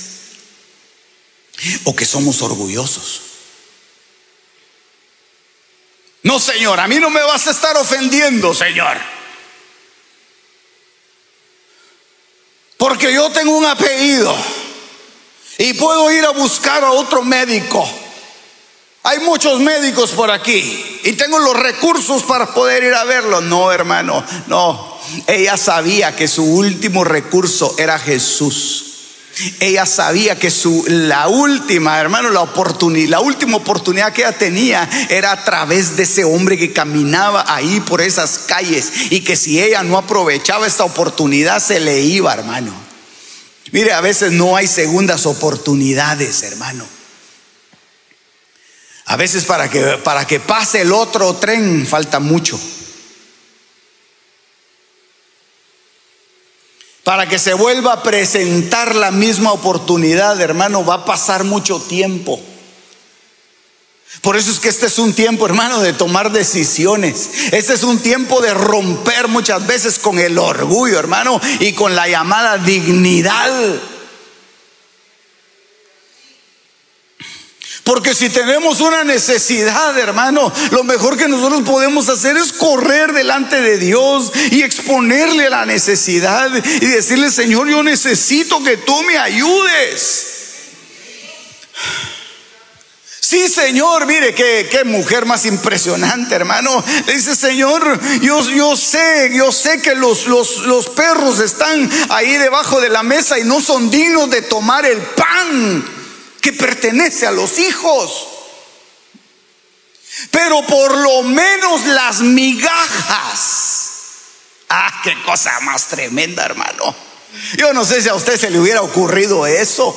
o que somos orgullosos. No, Señor, a mí no me vas a estar ofendiendo, Señor. Porque yo tengo un apellido y puedo ir a buscar a otro médico. Hay muchos médicos por aquí y tengo los recursos para poder ir a verlo. No, hermano, no. Ella sabía que su último recurso era Jesús. Ella sabía que su la última, hermano, la oportunidad, la última oportunidad que ella tenía era a través de ese hombre que caminaba ahí por esas calles y que si ella no aprovechaba esta oportunidad se le iba, hermano. Mire, a veces no hay segundas oportunidades, hermano. A veces para que para que pase el otro tren falta mucho. Para que se vuelva a presentar la misma oportunidad, hermano, va a pasar mucho tiempo. Por eso es que este es un tiempo, hermano, de tomar decisiones. Este es un tiempo de romper muchas veces con el orgullo, hermano, y con la llamada dignidad. Porque si tenemos una necesidad, hermano, lo mejor que nosotros podemos hacer es correr delante de Dios y exponerle la necesidad y decirle, Señor, yo necesito que tú me ayudes. Sí, Señor, mire qué, qué, mujer más impresionante, hermano. Le dice, Señor, yo, yo sé, yo sé que los, los, los perros están ahí debajo de la mesa y no son dignos de tomar el pan que pertenece a los hijos. Pero por lo menos las migajas. Ah, qué cosa más tremenda, hermano. Yo no sé si a usted se le hubiera ocurrido eso.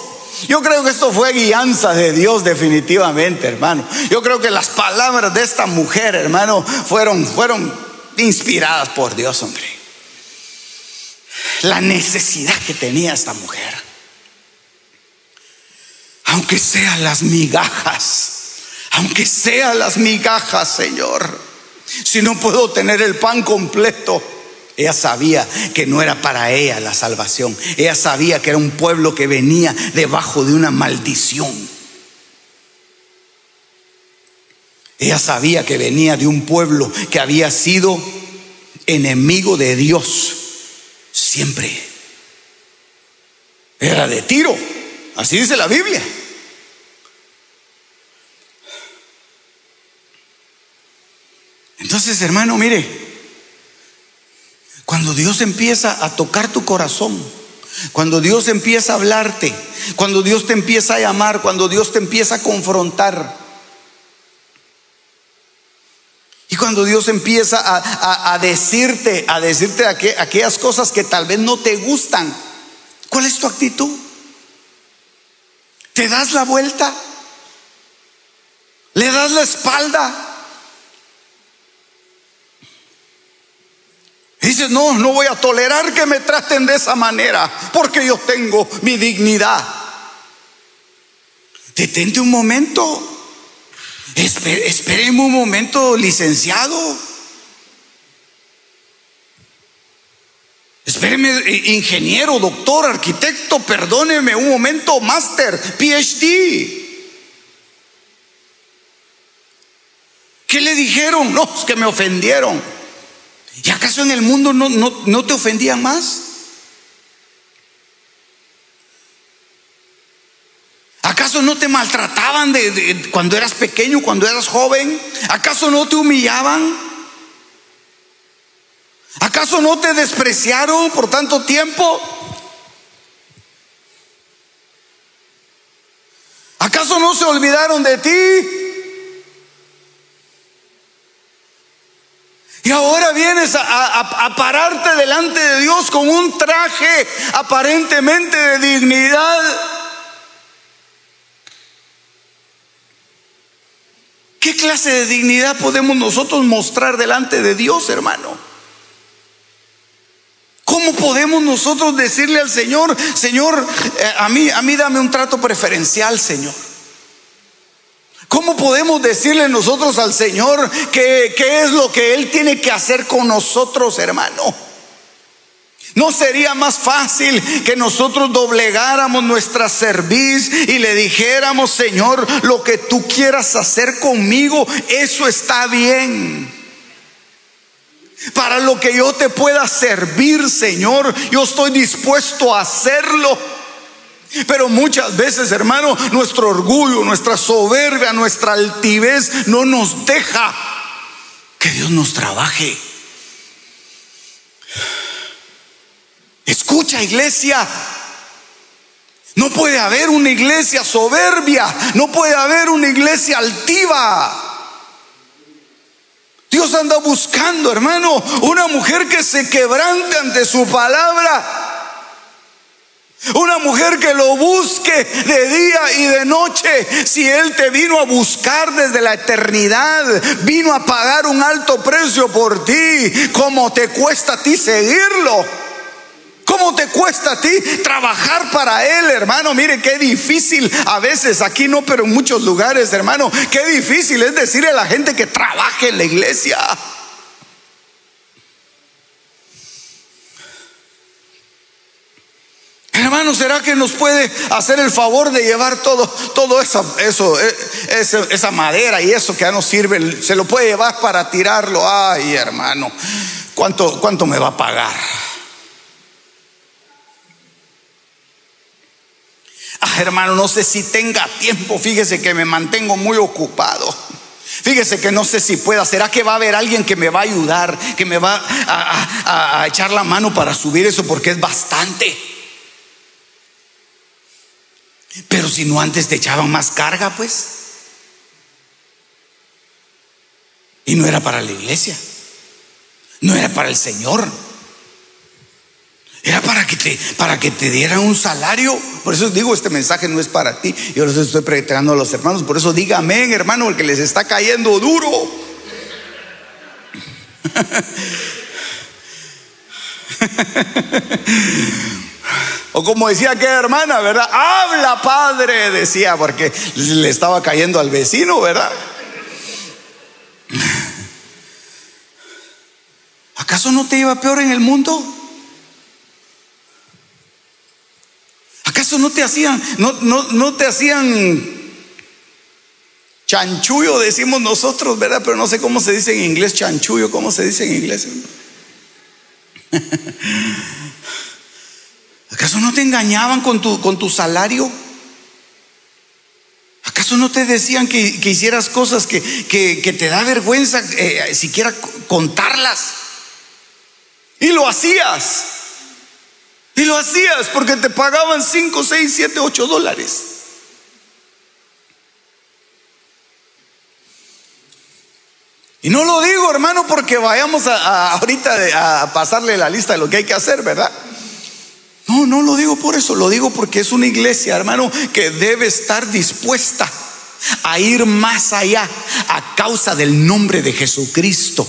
Yo creo que esto fue guianza de Dios definitivamente, hermano. Yo creo que las palabras de esta mujer, hermano, fueron, fueron inspiradas por Dios, hombre. La necesidad que tenía esta mujer. Aunque sean las migajas, aunque sean las migajas, Señor. Si no puedo tener el pan completo, ella sabía que no era para ella la salvación. Ella sabía que era un pueblo que venía debajo de una maldición. Ella sabía que venía de un pueblo que había sido enemigo de Dios siempre. Era de tiro, así dice la Biblia. Entonces, hermano, mire, cuando Dios empieza a tocar tu corazón, cuando Dios empieza a hablarte, cuando Dios te empieza a llamar, cuando Dios te empieza a confrontar, y cuando Dios empieza a, decirte, a decirte aquellas cosas que tal vez no te gustan, ¿cuál es tu actitud? ¿Te das la vuelta? ¿Le das la espalda? Dices, no, no voy a tolerar que me traten de esa manera, porque yo tengo mi dignidad. Detente un momento. Espéreme un momento, licenciado. Espéreme, ingeniero, doctor, arquitecto, perdóneme un momento, máster, PhD. ¿Qué le dijeron? No, es que me ofendieron. ¿Y acaso en el mundo no, te ofendían más? ¿Acaso no te maltrataban de, cuando eras pequeño, cuando eras joven? ¿Acaso no te humillaban? ¿Acaso no te despreciaron por tanto tiempo? ¿Acaso no se olvidaron de ti? Y ahora vienes a, pararte delante de Dios con un traje aparentemente de dignidad. ¿Qué clase de dignidad podemos nosotros mostrar delante de Dios, hermano? ¿Cómo podemos nosotros decirle al Señor, Señor, eh, a mí, a mí dame un trato preferencial, Señor? ¿Cómo podemos decirle nosotros al Señor qué es lo que Él tiene que hacer con nosotros, hermano? ¿No sería más fácil que nosotros doblegáramos nuestra cerviz y le dijéramos, Señor, lo que tú quieras hacer conmigo, eso está bien? Para lo que yo te pueda servir, Señor, yo estoy dispuesto a hacerlo. Pero muchas veces, hermano, nuestro orgullo, nuestra soberbia, nuestra altivez no nos deja que Dios nos trabaje. Escucha, iglesia. No puede haber una iglesia soberbia, no puede haber una iglesia altiva. Dios anda buscando, hermano, una mujer que se quebrante ante su palabra una mujer que lo busque de día y de noche. Si Él te vino a buscar desde la eternidad, vino a pagar un alto precio por ti, ¿cómo te cuesta a ti seguirlo? ¿Cómo te cuesta a ti trabajar para Él, hermano? Mire qué difícil, a veces aquí no, pero en muchos lugares, hermano, qué difícil es decirle a la gente que trabaje en la iglesia. Hermano, ¿será que nos puede hacer el favor de llevar todo, todo eso, eh, esa madera y eso que ya no sirve? Se lo puede llevar para tirarlo. Ay, hermano, ¿cuánto, cuánto me va a pagar? Ah, hermano, no sé si tenga tiempo. Fíjese que me mantengo muy ocupado. Fíjese que no sé si pueda. ¿Será que va a haber alguien que me va a ayudar, que me va a echar la mano para subir eso? Porque es bastante. Pero si no antes te echaban más carga, pues. Y no era para la iglesia. No era para el Señor. Era para que te, para que te dieran un salario. Por eso digo, este mensaje no es para ti. Yo los estoy predicando a los hermanos. Por eso dígame, hermano, el que les está cayendo duro. *laughs* O como decía aquella hermana, ¿verdad? Habla, padre, decía, porque le estaba cayendo al vecino, ¿verdad? ¿Acaso no te iba peor en el mundo? ¿Acaso no te hacían, no, no, no te hacían chanchullo, decimos nosotros, ¿verdad? Pero no sé cómo se dice en inglés chanchullo, ¿cómo se dice en inglés? *laughs* ¿Acaso no te engañaban con tu, con tu salario? ¿Acaso no te decían que, hicieras cosas que, te da vergüenza eh, siquiera contarlas? Y lo hacías. Y lo hacías porque te pagaban 5, 6, 7, 8 dólares. Y no lo digo, hermano, porque vayamos a, ahorita a pasarle la lista de lo que hay que hacer, ¿verdad? No, no lo digo por eso, lo digo porque es una iglesia, hermano, que debe estar dispuesta a ir más allá a causa del nombre de Jesucristo.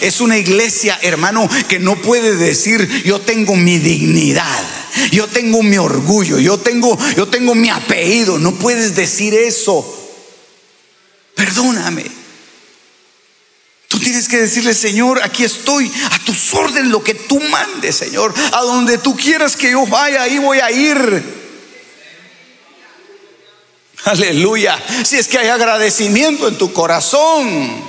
Es una iglesia, hermano, que no puede decir yo tengo mi dignidad, yo tengo mi orgullo, yo tengo yo tengo mi apellido, no puedes decir eso. Perdóname. Tienes que decirle, Señor, aquí estoy, a tus órdenes, lo que tú mandes, Señor. A donde tú quieras que yo vaya, ahí voy a ir. Aleluya. Si es que hay agradecimiento en tu corazón.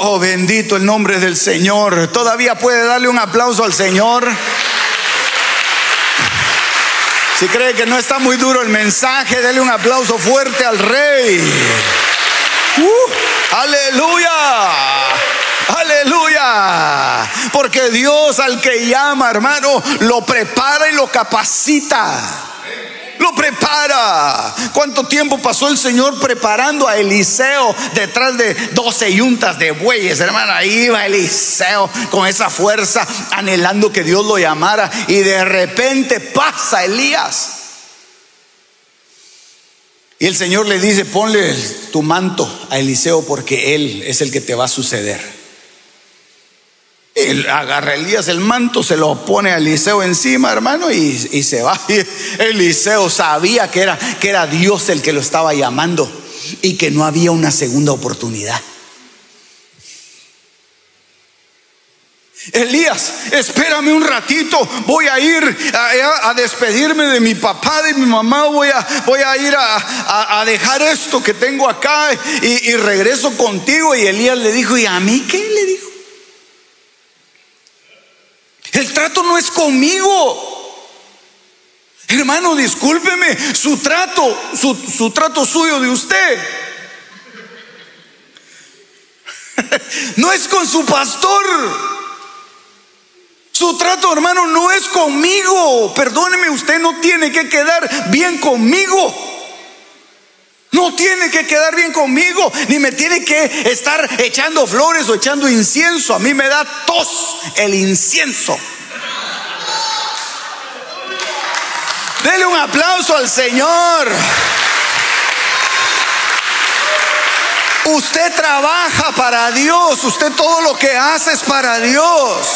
Oh, bendito el nombre del Señor. Todavía puede darle un aplauso al Señor. Si cree que no está muy duro el mensaje, dele un aplauso fuerte al Rey. Uh. Aleluya. Aleluya. Porque Dios al que llama, hermano, lo prepara y lo capacita. Lo prepara. ¿Cuánto tiempo pasó el Señor preparando a Eliseo detrás de 12 yuntas de bueyes, hermano? Ahí iba Eliseo con esa fuerza, anhelando que Dios lo llamara. Y de repente pasa Elías. Y el Señor le dice, ponle tu manto a Eliseo porque él es el que te va a suceder. Él agarra Elías el manto, se lo pone a Eliseo encima, hermano, y, se va. *laughs* Eliseo sabía que era, que era Dios el que lo estaba llamando y que no había una segunda oportunidad. Elías, espérame un ratito, voy a ir a, despedirme de mi papá, de mi mamá, voy a, voy a ir a, dejar esto que tengo acá y, y regreso contigo. Y Elías le dijo, ¿y a mí qué? Le dijo. El trato no es conmigo. Hermano, discúlpeme, su trato, su, su trato suyo de usted. *laughs* no es con su pastor. Su trato, hermano, no es conmigo. Perdóneme, usted no tiene que quedar bien conmigo. No tiene que quedar bien conmigo, ni me tiene que estar echando flores o echando incienso. A mí me da tos el incienso. Dele un aplauso al Señor. Usted trabaja para Dios, usted todo lo que hace es para Dios.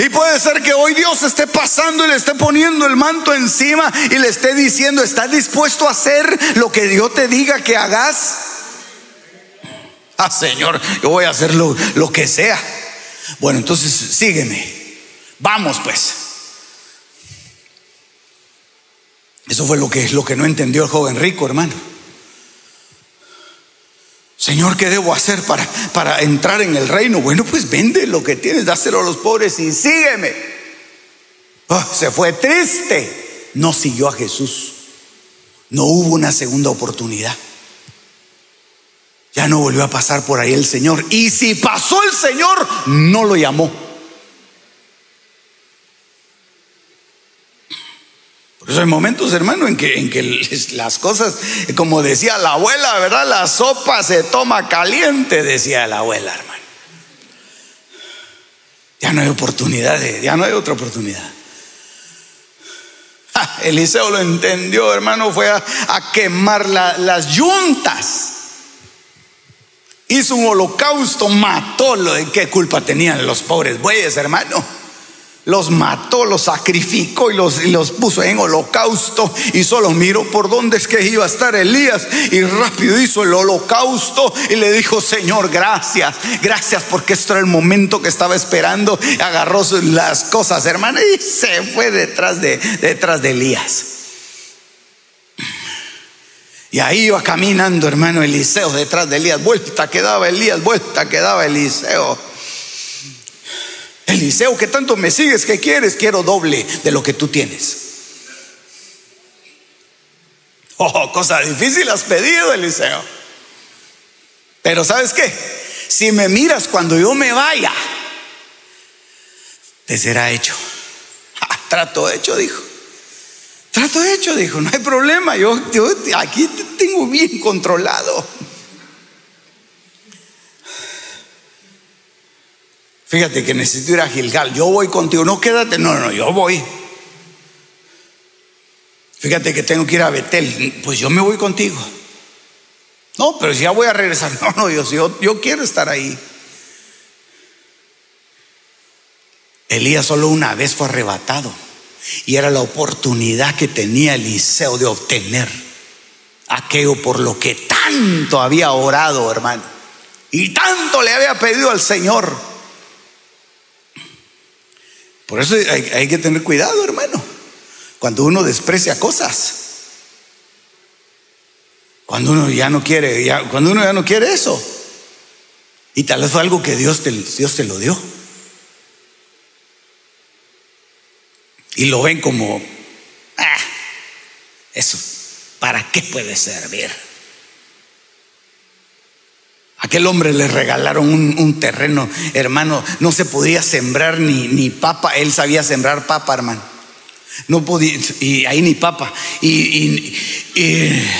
Y puede ser que hoy Dios esté pasando y le esté poniendo el manto encima y le esté diciendo, ¿estás dispuesto a hacer lo que Dios te diga que hagas? Ah, Señor, yo voy a hacer lo, que sea. Bueno, entonces sígueme. Vamos pues. Eso fue lo que, lo que no entendió el joven rico, hermano. Señor, ¿qué debo hacer para, para entrar en el reino? Bueno, pues vende lo que tienes, dáselo a los pobres y sígueme. Ah, se fue triste. No siguió a Jesús. No hubo una segunda oportunidad. Ya no volvió a pasar por ahí el Señor. Y si pasó el Señor, no lo llamó. Por eso hay momentos, hermano, en que, las cosas, como decía la abuela, ¿verdad? La sopa se toma caliente, decía la abuela, hermano. Ya no hay oportunidad, ya no hay otra oportunidad. Eliseo lo entendió, hermano, fue a, quemar las yuntas. Hizo un holocausto, mató qué culpa tenían los pobres bueyes, hermano. Los mató, los sacrificó y los, y los puso en holocausto. Y solo miró por dónde es que iba a estar Elías. Y rápido hizo el holocausto y le dijo, Señor, gracias. Gracias porque esto era el momento que estaba esperando. Agarró las cosas, hermano, y se fue detrás de, detrás de Elías. Y ahí iba caminando, hermano Eliseo, detrás de Elías. Vuelta quedaba Elías, vuelta quedaba Eliseo. Eliseo, que tanto me sigues? ¿Qué quieres? Quiero doble de lo que tú tienes. Oh, cosa difícil has pedido, Eliseo. Pero ¿sabes qué? Si me miras cuando yo me vaya, te será hecho. *laughs* trato hecho, dijo. Trato hecho, dijo. No hay problema. Yo, yo aquí te tengo bien controlado. Fíjate que necesito ir a Gilgal. Yo voy contigo. No quédate. No, no, yo voy. Fíjate que tengo que ir a Betel. Pues yo me voy contigo. No, pero ya voy a regresar. *laughs* No, no, yo, yo, yo quiero estar ahí. Elías solo una vez fue arrebatado. Y era la oportunidad que tenía Eliseo de obtener aquello por lo que tanto había orado, hermano. Y tanto le había pedido al Señor. Por eso hay, que tener cuidado, hermano. Cuando uno desprecia cosas. Cuando uno ya no quiere, cuando uno ya no quiere eso. Y tal vez fue algo que Dios te, Dios te lo dio. Y lo ven como, ah, eso, ¿para qué puede servir? Aquel hombre le regalaron un, terreno, hermano, no se podía sembrar ni, ni papa, él sabía sembrar papa, hermano. No podía, y ahí ni papa. Y,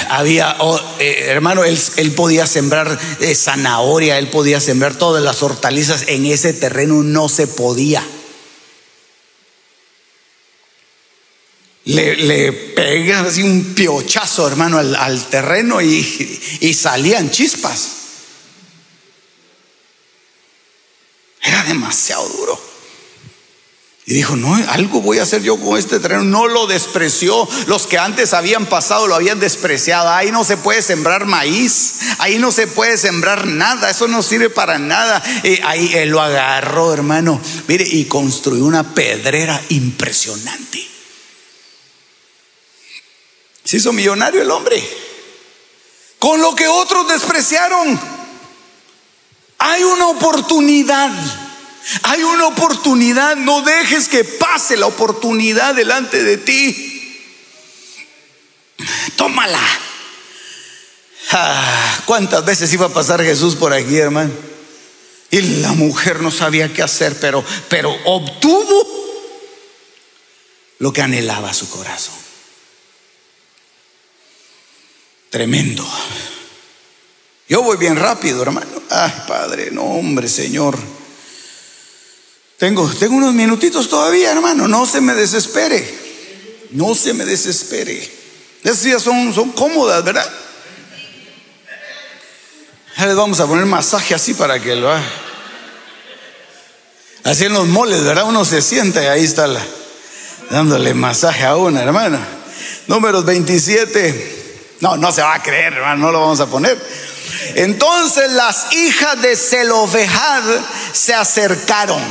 había, oh, eh, hermano, él, él, podía sembrar eh, zanahoria, él podía sembrar todas las hortalizas. En ese terreno no se podía. Le, le así un piochazo, hermano, al, terreno y, y salían chispas. Era demasiado duro. Y dijo, no, algo voy a hacer yo con este terreno. No lo despreció. Los que antes habían pasado lo habían despreciado. Ahí no se puede sembrar maíz. Ahí no se puede sembrar nada. Eso no sirve para nada. Y ahí él lo agarró, hermano. Mire, y construyó una pedrera impresionante. Se hizo millonario el hombre. Con lo que otros despreciaron. Hay una oportunidad. Hay una oportunidad. No dejes que pase la oportunidad delante de ti. Tómala. Ah, ¿Cuántas veces iba a pasar Jesús por aquí, hermano? Y la mujer no sabía qué hacer, pero, pero obtuvo lo que anhelaba su corazón. Tremendo. Yo voy bien rápido, hermano. Ay, Padre, no, hombre, Señor. Tengo, tengo unos minutitos todavía, hermano. No se me desespere. No se me desespere. Esas días son, son cómodas, ¿verdad? Ya les vamos a poner masaje así para que lo haga. Así en los moles, ¿verdad? Uno se sienta y ahí está dándole masaje a una, hermano. Números 27. No, no se va a creer, hermano, no lo vamos a poner. Entonces las hijas de Zelofejad se acercaron.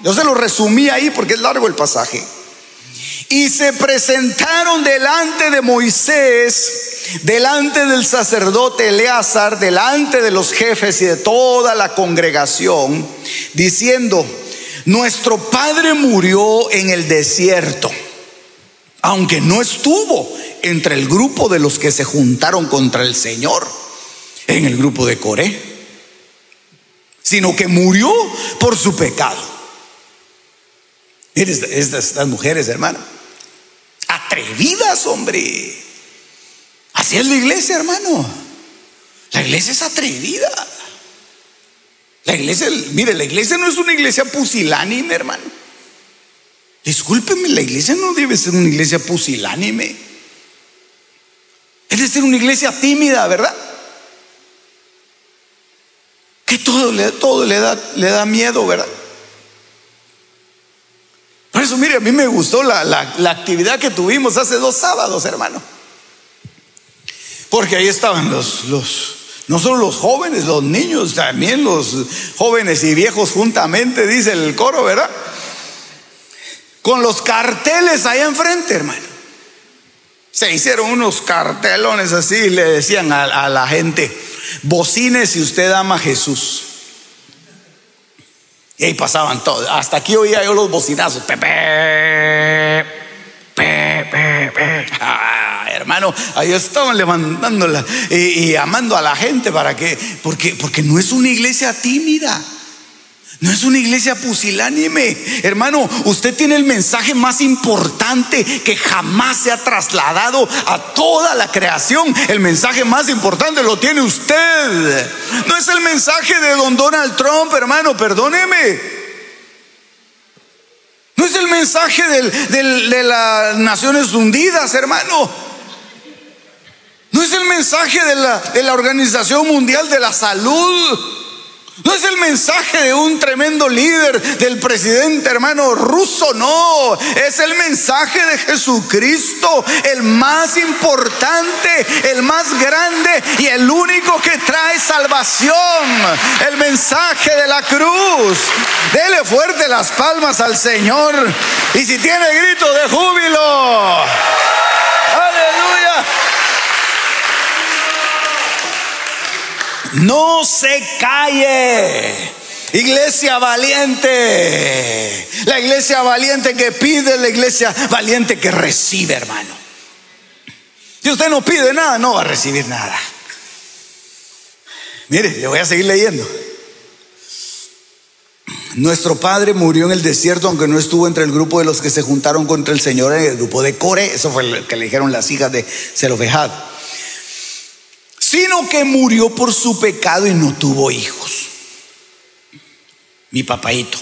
Yo se lo resumí ahí porque es largo el pasaje. Y se presentaron delante de Moisés, delante del sacerdote Eleazar, delante de los jefes y de toda la congregación, diciendo, nuestro padre murió en el desierto, aunque no estuvo entre el grupo de los que se juntaron contra el Señor en el grupo de Coré, sino que murió por su pecado. Miren estas, mujeres, hermano, atrevidas, hombre. Así es la iglesia, hermano. La iglesia es atrevida. La iglesia, mire, la iglesia no es una iglesia pusilánime, hermano. Discúlpeme, la iglesia no debe ser una iglesia pusilánime. Debe ser una iglesia tímida, ¿verdad? Que todo, le, todo le, da, le da miedo, ¿verdad? eso, mire, a mí me gustó la, la actividad que tuvimos hace dos sábados, hermano. Porque ahí estaban los, los, no solo los jóvenes, los niños, también los jóvenes y viejos juntamente, dice el coro, ¿verdad? Con los carteles ahí enfrente, hermano. Se hicieron unos cartelones así le decían a, la gente, bocine si usted ama a Jesús. Y ahí pasaban todos. Hasta aquí oía yo los bocinazos. Pepe, pepe, pepe. Ah, hermano, ahí estaban levantándola y, y, amando a la gente para que, porque, porque no es una iglesia tímida. No es una iglesia pusilánime. Hermano, usted tiene el mensaje más importante que jamás se ha trasladado a toda la creación. El mensaje más importante lo tiene usted. No es el mensaje de don Donald Trump, hermano, perdóneme. No es el mensaje de las Naciones Unidas, hermano. No es el mensaje de la, de la Organización Mundial de la Salud. No es el mensaje de un tremendo líder, del presidente hermano ruso, no. Es el mensaje de Jesucristo, el más importante, el más grande y el único que trae salvación. El mensaje de la cruz. Dele fuerte las palmas al Señor. Y si tiene grito de júbilo. Aleluya. No se calle. Iglesia valiente. La iglesia valiente que pide, la iglesia valiente que recibe, hermano. Si usted no pide nada, no va a recibir nada. Mire, le voy a seguir leyendo. Nuestro padre murió en el desierto, aunque no estuvo entre el grupo de los que se juntaron contra el Señor en el grupo de Core. Eso fue lo que le dijeron las hijas de Zelofejad sino que murió por su pecado y no tuvo hijos. Mi papaito.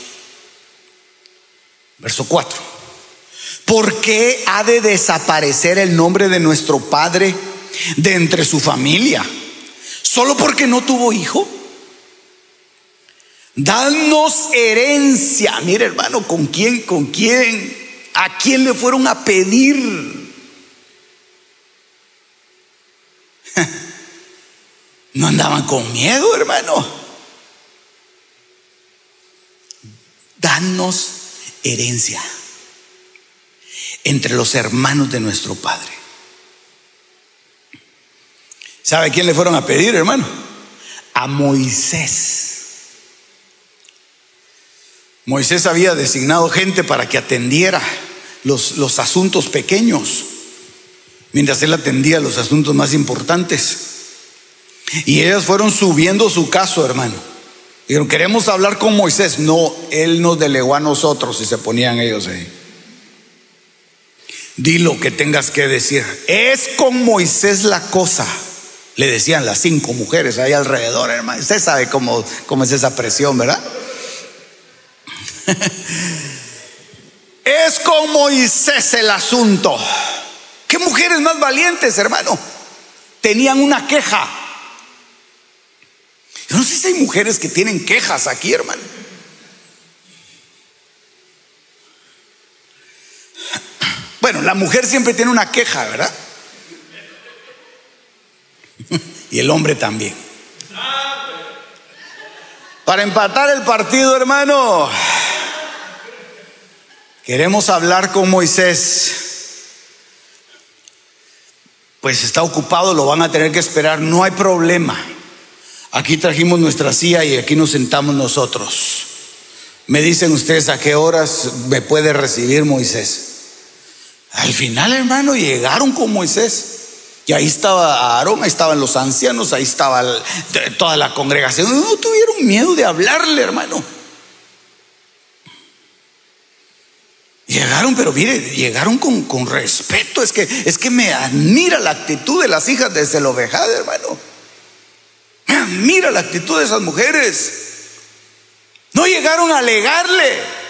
Verso 4. ¿Por qué ha de desaparecer el nombre de nuestro Padre de entre su familia? ¿Solo porque no tuvo hijo? Danos herencia. Mire hermano, ¿con quién? ¿Con quién? ¿A quién le fueron a pedir? *laughs* No andaban con miedo, hermano. Danos herencia entre los hermanos de nuestro Padre. ¿Sabe quién le fueron a pedir, hermano? A Moisés. Moisés había designado gente para que atendiera los, los asuntos pequeños, mientras él atendía los asuntos más importantes. Y ellas fueron subiendo su caso, hermano. Dijeron, queremos hablar con Moisés. No, él nos delegó a nosotros y se ponían ellos ahí. Di lo que tengas que decir. Es con Moisés la cosa. Le decían las cinco mujeres ahí alrededor, hermano. Usted sabe cómo, cómo es esa presión, ¿verdad? *laughs* es con Moisés el asunto. ¿Qué mujeres más valientes, hermano? Tenían una queja. No sé si hay mujeres que tienen quejas aquí, hermano. Bueno, la mujer siempre tiene una queja, ¿verdad? Y el hombre también. Para empatar el partido, hermano, queremos hablar con Moisés. Pues está ocupado, lo van a tener que esperar, no hay problema. Aquí trajimos nuestra silla y aquí nos sentamos nosotros. Me dicen ustedes a qué horas me puede recibir Moisés. Al final, hermano, llegaron con Moisés. Y ahí estaba Aarón, ahí estaban los ancianos, ahí estaba toda la congregación. No tuvieron miedo de hablarle, hermano. Llegaron, pero mire, llegaron con, con respeto. Es que, es que me admira la actitud de las hijas de Zelovejad, hermano. Mira la actitud de esas mujeres. No llegaron a alegarle.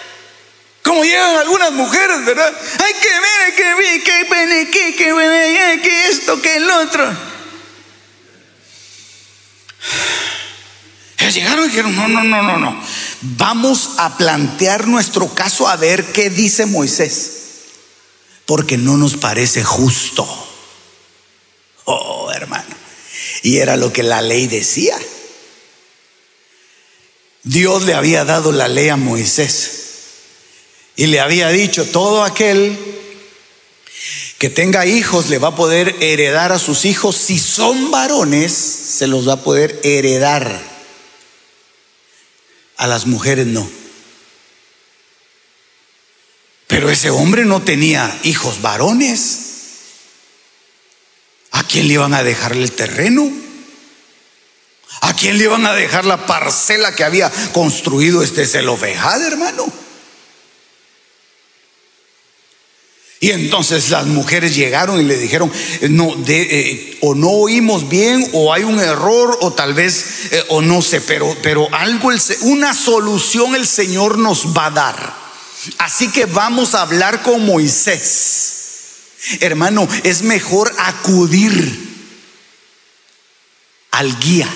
Como llegan algunas mujeres, ¿verdad? Hay que ver, que ver, que que que que que esto, que el otro. Ellos llegaron y dijeron, no, no, no, no, no. Vamos a plantear nuestro caso a ver qué dice Moisés, porque no nos parece justo. Oh, hermano. Y era lo que la ley decía. Dios le había dado la ley a Moisés y le había dicho, todo aquel que tenga hijos le va a poder heredar a sus hijos, si son varones, se los va a poder heredar. A las mujeres no. Pero ese hombre no tenía hijos varones. ¿A quién le iban a dejarle el terreno? ¿A quién le iban a dejar la parcela que había construido este Zelofejad, hermano? Y entonces las mujeres llegaron y le dijeron, no, eh, o no oímos bien, o hay un error, o tal vez, eh, o no sé, pero, pero algo, una solución el Señor nos va a dar. Así que vamos a hablar con Moisés. Hermano, es mejor acudir al guía,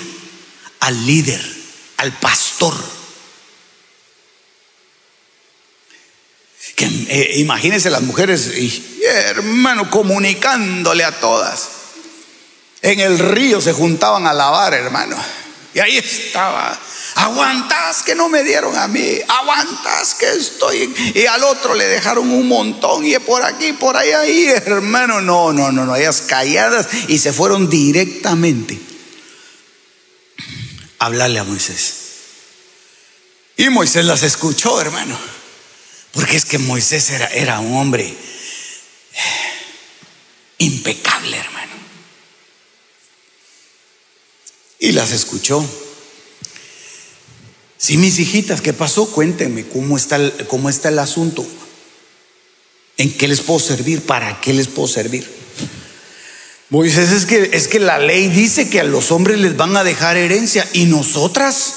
al líder, al pastor Que eh, imagínense las mujeres, y, hermano, comunicándole a todas. En el río se juntaban a lavar, hermano. Y ahí estaba. Aguantas que no me dieron a mí. Aguantas que estoy. Y al otro le dejaron un montón. Y por aquí, por ahí, ahí, hermano. No, no, no, no. Ellas calladas y se fueron directamente a hablarle a Moisés. Y Moisés las escuchó, hermano. Porque es que Moisés era, era un hombre impecable, hermano. Y las escuchó. Sí, mis hijitas, ¿qué pasó? Cuéntenme cómo está el, cómo está el asunto. ¿En qué les puedo servir? ¿Para qué les puedo servir? Moisés es que es que la ley dice que a los hombres les van a dejar herencia y nosotras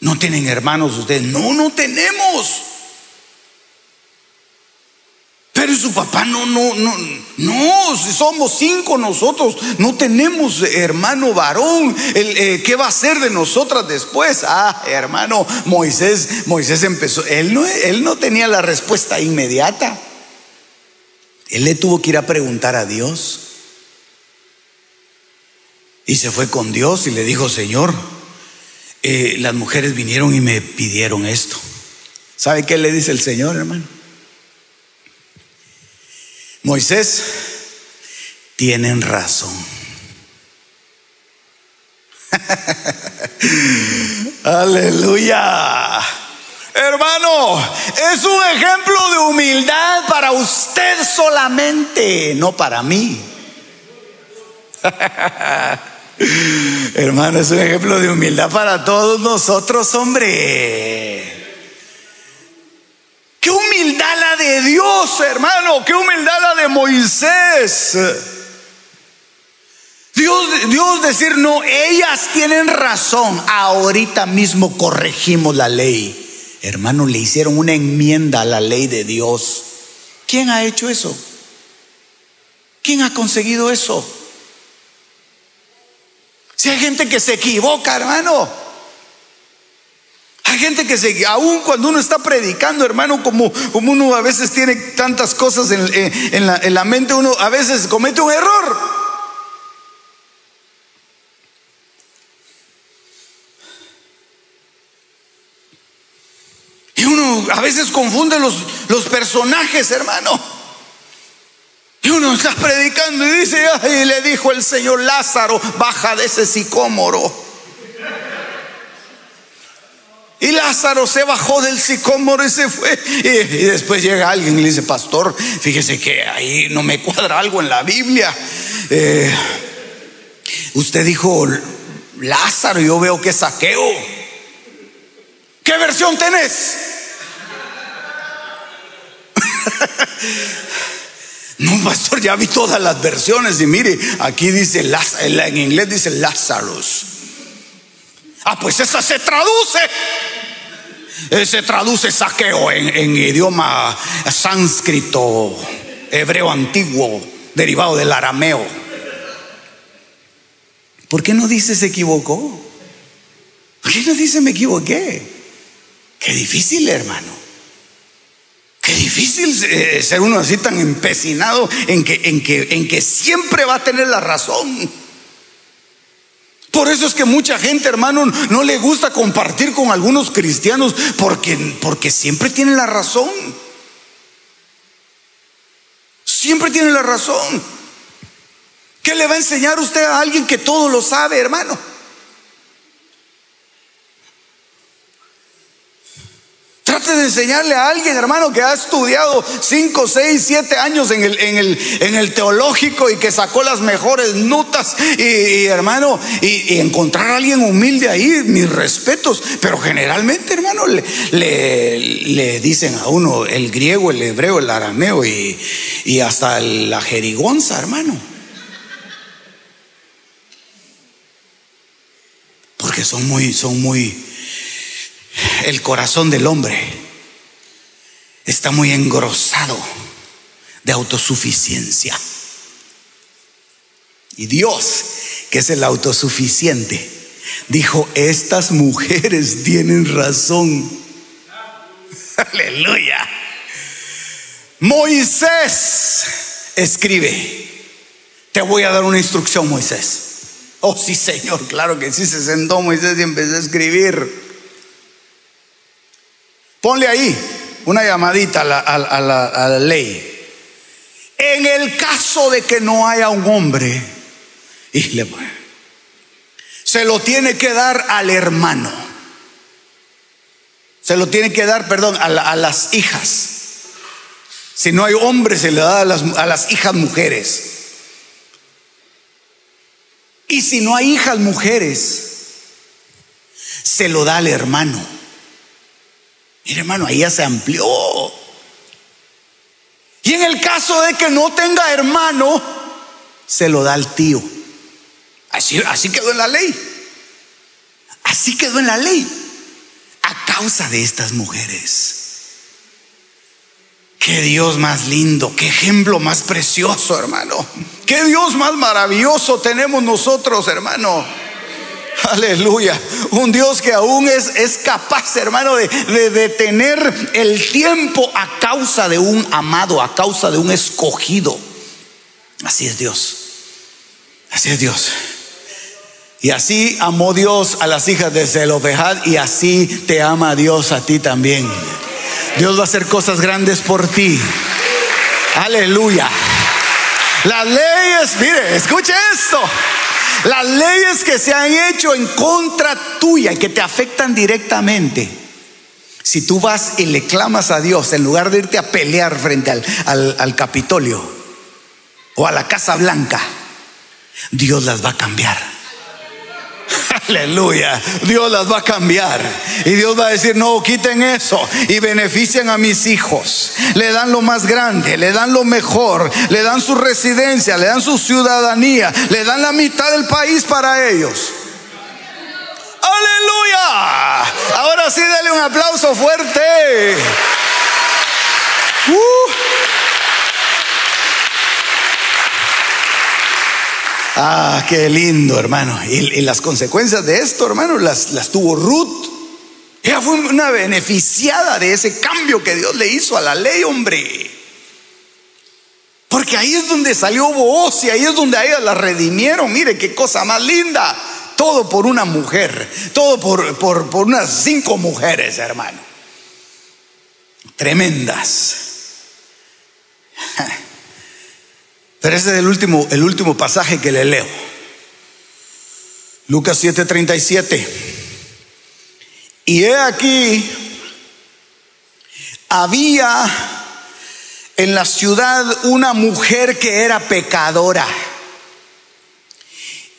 no tienen hermanos ustedes. No, no tenemos. Pero su papá no, no, no, no, somos cinco nosotros, no tenemos hermano varón. Eh, ¿Qué va a hacer de nosotras después? Ah, hermano, Moisés, Moisés empezó, él no, él no tenía la respuesta inmediata. Él le tuvo que ir a preguntar a Dios. Y se fue con Dios y le dijo, Señor, eh, las mujeres vinieron y me pidieron esto. ¿Sabe qué le dice el Señor, hermano? Moisés, tienen razón. *laughs* Aleluya. Hermano, es un ejemplo de humildad para usted solamente, no para mí. *laughs* Hermano, es un ejemplo de humildad para todos nosotros, hombre. Dios, hermano. Qué humildad la de Moisés. Dios, Dios decir, no, ellas tienen razón. Ahorita mismo corregimos la ley. Hermano, le hicieron una enmienda a la ley de Dios. ¿Quién ha hecho eso? ¿Quién ha conseguido eso? Si hay gente que se equivoca, hermano. Hay gente que se, aún cuando uno está predicando, hermano, como, como uno a veces tiene tantas cosas en, la, en la mente, uno a veces comete un error. Y uno a veces confunde los, personajes, hermano. Y uno está predicando y dice, ay, le dijo el Señor Lázaro, baja de ese sicómoro. Y Lázaro se bajó del sicómoro y se fue. Y, después llega alguien y le dice, pastor, fíjese que ahí no me cuadra algo en la Biblia. Eh, usted dijo Lázaro, yo veo que saqueo. ¿Qué versión tenés? *laughs* No, pastor, ya vi todas las versiones y mire, aquí dice, en inglés dice Lazarus. Ah, pues esa se traduce. Se traduce saqueo en, idioma sánscrito, hebreo antiguo, derivado del arameo. ¿Por qué no dice se equivocó? ¿Por qué no dice me equivoqué? Qué difícil, hermano. Qué difícil eh, ser uno así tan empecinado en, que, en que siempre va a tener la razón. Por eso es que mucha gente, hermano, no le gusta compartir con algunos cristianos porque, porque siempre tienen la razón. Siempre tiene la razón. ¿Qué le va a enseñar usted a alguien que todo lo sabe, hermano? Trate de enseñarle a alguien, hermano, que ha estudiado 5, 6, 7 años en el, en, el, teológico y que sacó las mejores notas. Y, hermano, y, encontrar a alguien humilde ahí, mis respetos. Pero generalmente, hermano, le, le, dicen a uno el griego, el hebreo, el arameo y, y hasta la jerigonza, hermano. Porque son muy, son muy el corazón del hombre está muy engrosado de autosuficiencia. Y Dios, que es el autosuficiente, dijo, estas mujeres tienen razón. *laughs* Aleluya. Moisés escribe, te voy a dar una instrucción, Moisés. Oh, sí, Señor, claro que sí, se sentó Moisés y empezó a escribir. Ponle ahí una llamadita a la, ley. En el caso de que no haya un hombre, se lo tiene que dar al hermano. Se lo tiene que dar, perdón, a, las hijas. Si no hay hombre, se le da a las, a las hijas mujeres. Y si no hay hijas mujeres, se lo da al hermano. Mire, hermano, ahí ya se amplió. Y en el caso de que no tenga hermano, se lo da al tío. Así, así quedó en la ley. Así quedó en la ley. A causa de estas mujeres. Qué Dios más lindo, qué ejemplo más precioso, hermano. Qué Dios más maravilloso tenemos nosotros, hermano. Aleluya. Un Dios que aún es, es capaz, hermano, de, de detener el tiempo a causa de un amado, a causa de un escogido. Así es Dios. Así es Dios. Y así amó Dios a las hijas de Zelofejad y así te ama Dios a ti también. Dios va a hacer cosas grandes por ti. Aleluya. Las leyes, mire, escuche esto. Las leyes que se han hecho en contra tuya y que te afectan directamente. Si tú vas y le clamas a Dios en lugar de irte a pelear frente al, al Capitolio o a la Casa Blanca, Dios las va a cambiar. Aleluya. Dios las va a cambiar. Y Dios va a decir, no, quiten eso y beneficien a mis hijos. Le dan lo más grande, le dan lo mejor, le dan su residencia, le dan su ciudadanía, le dan la mitad del país para ellos. Aleluya. Ahora sí, dale un aplauso fuerte. Uh. Ah, qué lindo, hermano. Y, las consecuencias de esto, hermano, las, las tuvo Ruth. Ella fue una beneficiada de ese cambio que Dios le hizo a la ley, hombre. Porque ahí es donde salió voz y ahí es donde a ella la redimieron. Mire qué cosa más linda. Todo por una mujer. Todo por, por, por unas cinco mujeres, hermano. Tremendas. *laughs* Pero ese es el último, el último pasaje que le leo. Lucas 7:37. Y he aquí, había en la ciudad una mujer que era pecadora.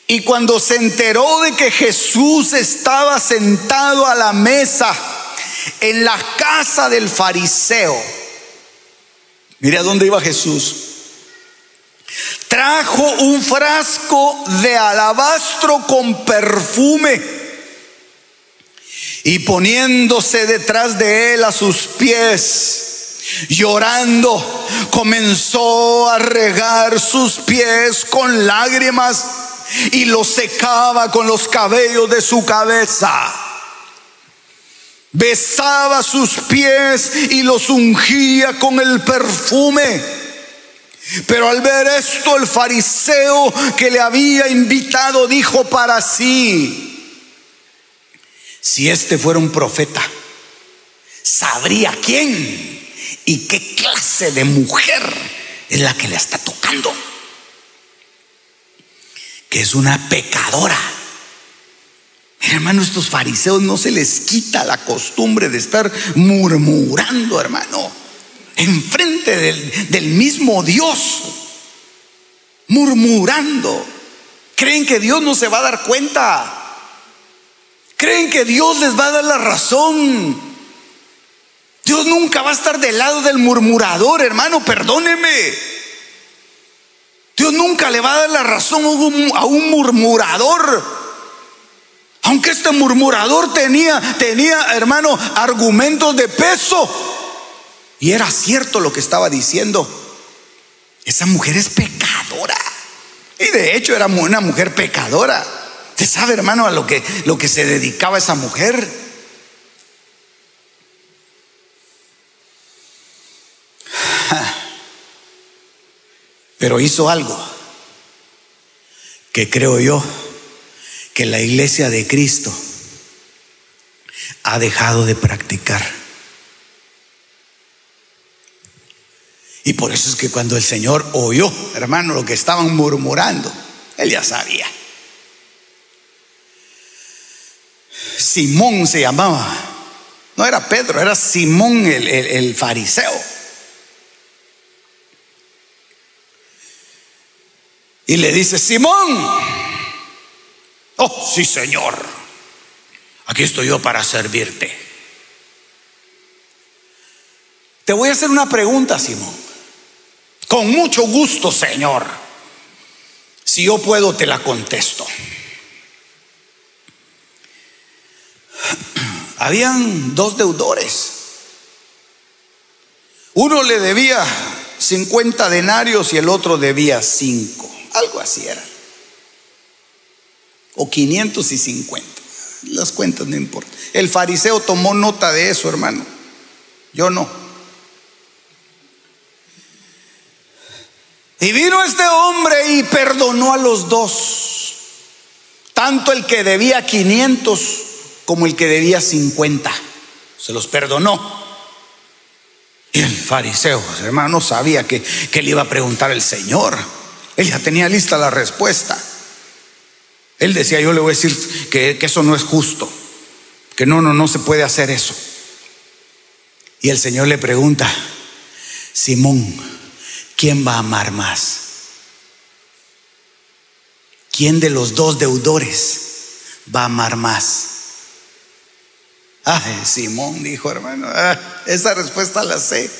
Y cuando se enteró de que Jesús estaba sentado a la mesa en la casa del fariseo, mire a dónde iba Jesús trajo un frasco de alabastro con perfume y poniéndose detrás de él a sus pies, llorando, comenzó a regar sus pies con lágrimas y los secaba con los cabellos de su cabeza besaba sus pies y los ungía con el perfume. Pero al ver esto, el fariseo que le había invitado dijo para sí, si este fuera un profeta, sabría quién y qué clase de mujer es la que le está tocando. Que es una pecadora. hermano, estos fariseos no se les quita la costumbre de estar murmurando, hermano, enfrente del, del mismo Dios, murmurando. Creen que Dios no se va a dar cuenta. Creen que Dios les va a dar la razón. Dios nunca va a estar del lado del murmurador, hermano, perdóneme. Dios nunca le va a dar la razón a un, murmurador. Aunque este murmurador tenía, tenía, hermano, argumentos de peso. Y era cierto lo que estaba diciendo. Esa mujer es pecadora. Y de hecho era una mujer pecadora. ¿Usted sabe, hermano, a lo que, lo que se dedicaba esa mujer? *sighs* Pero hizo algo que creo yo que la iglesia de Cristo ha dejado de practicar. Y por eso es que cuando el Señor oyó, hermano, lo que estaban murmurando, Él ya sabía. Simón se llamaba. No era Pedro, era Simón el, el fariseo. Y le dice, Simón, oh sí Señor, aquí estoy yo para servirte. Te voy a hacer una pregunta, Simón. Con mucho gusto, Señor. Si yo puedo, te la contesto. *clears throat* Habían dos deudores. Uno le debía 50 denarios y el otro debía 5. Algo así era. O 550. Las cuentas no importan. El fariseo tomó nota de eso, hermano. Yo no. Y vino este hombre y perdonó a los dos. Tanto el que debía 500 como el que debía 50. Se los perdonó. Y el fariseo, hermano, sabía que, que le iba a preguntar el Señor. Él ya tenía lista la respuesta. Él decía, yo le voy a decir que, que eso no es justo, que no, no, no se puede hacer eso. Y el Señor le pregunta, Simón, ¿quién va a amar más? ¿Quién de los dos deudores va a amar más? Ay, Simón dijo, hermano, ah, esa respuesta la sé.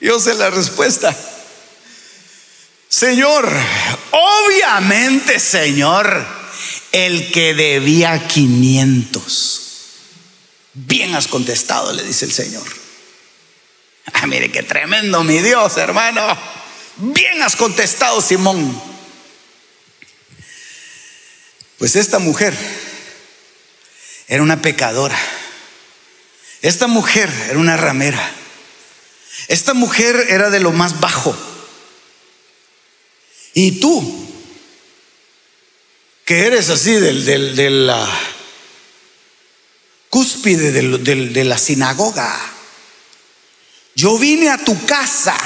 Yo sé la respuesta. Señor, obviamente, Señor, el que debía 500. Bien has contestado, le dice el Señor. Ah, mire qué tremendo mi Dios, hermano. Bien has contestado, Simón. Pues esta mujer era una pecadora. Esta mujer era una ramera. Esta mujer era de lo más bajo. Y tú, que eres así del, de la cúspide de la sinagoga, yo vine a tu casa.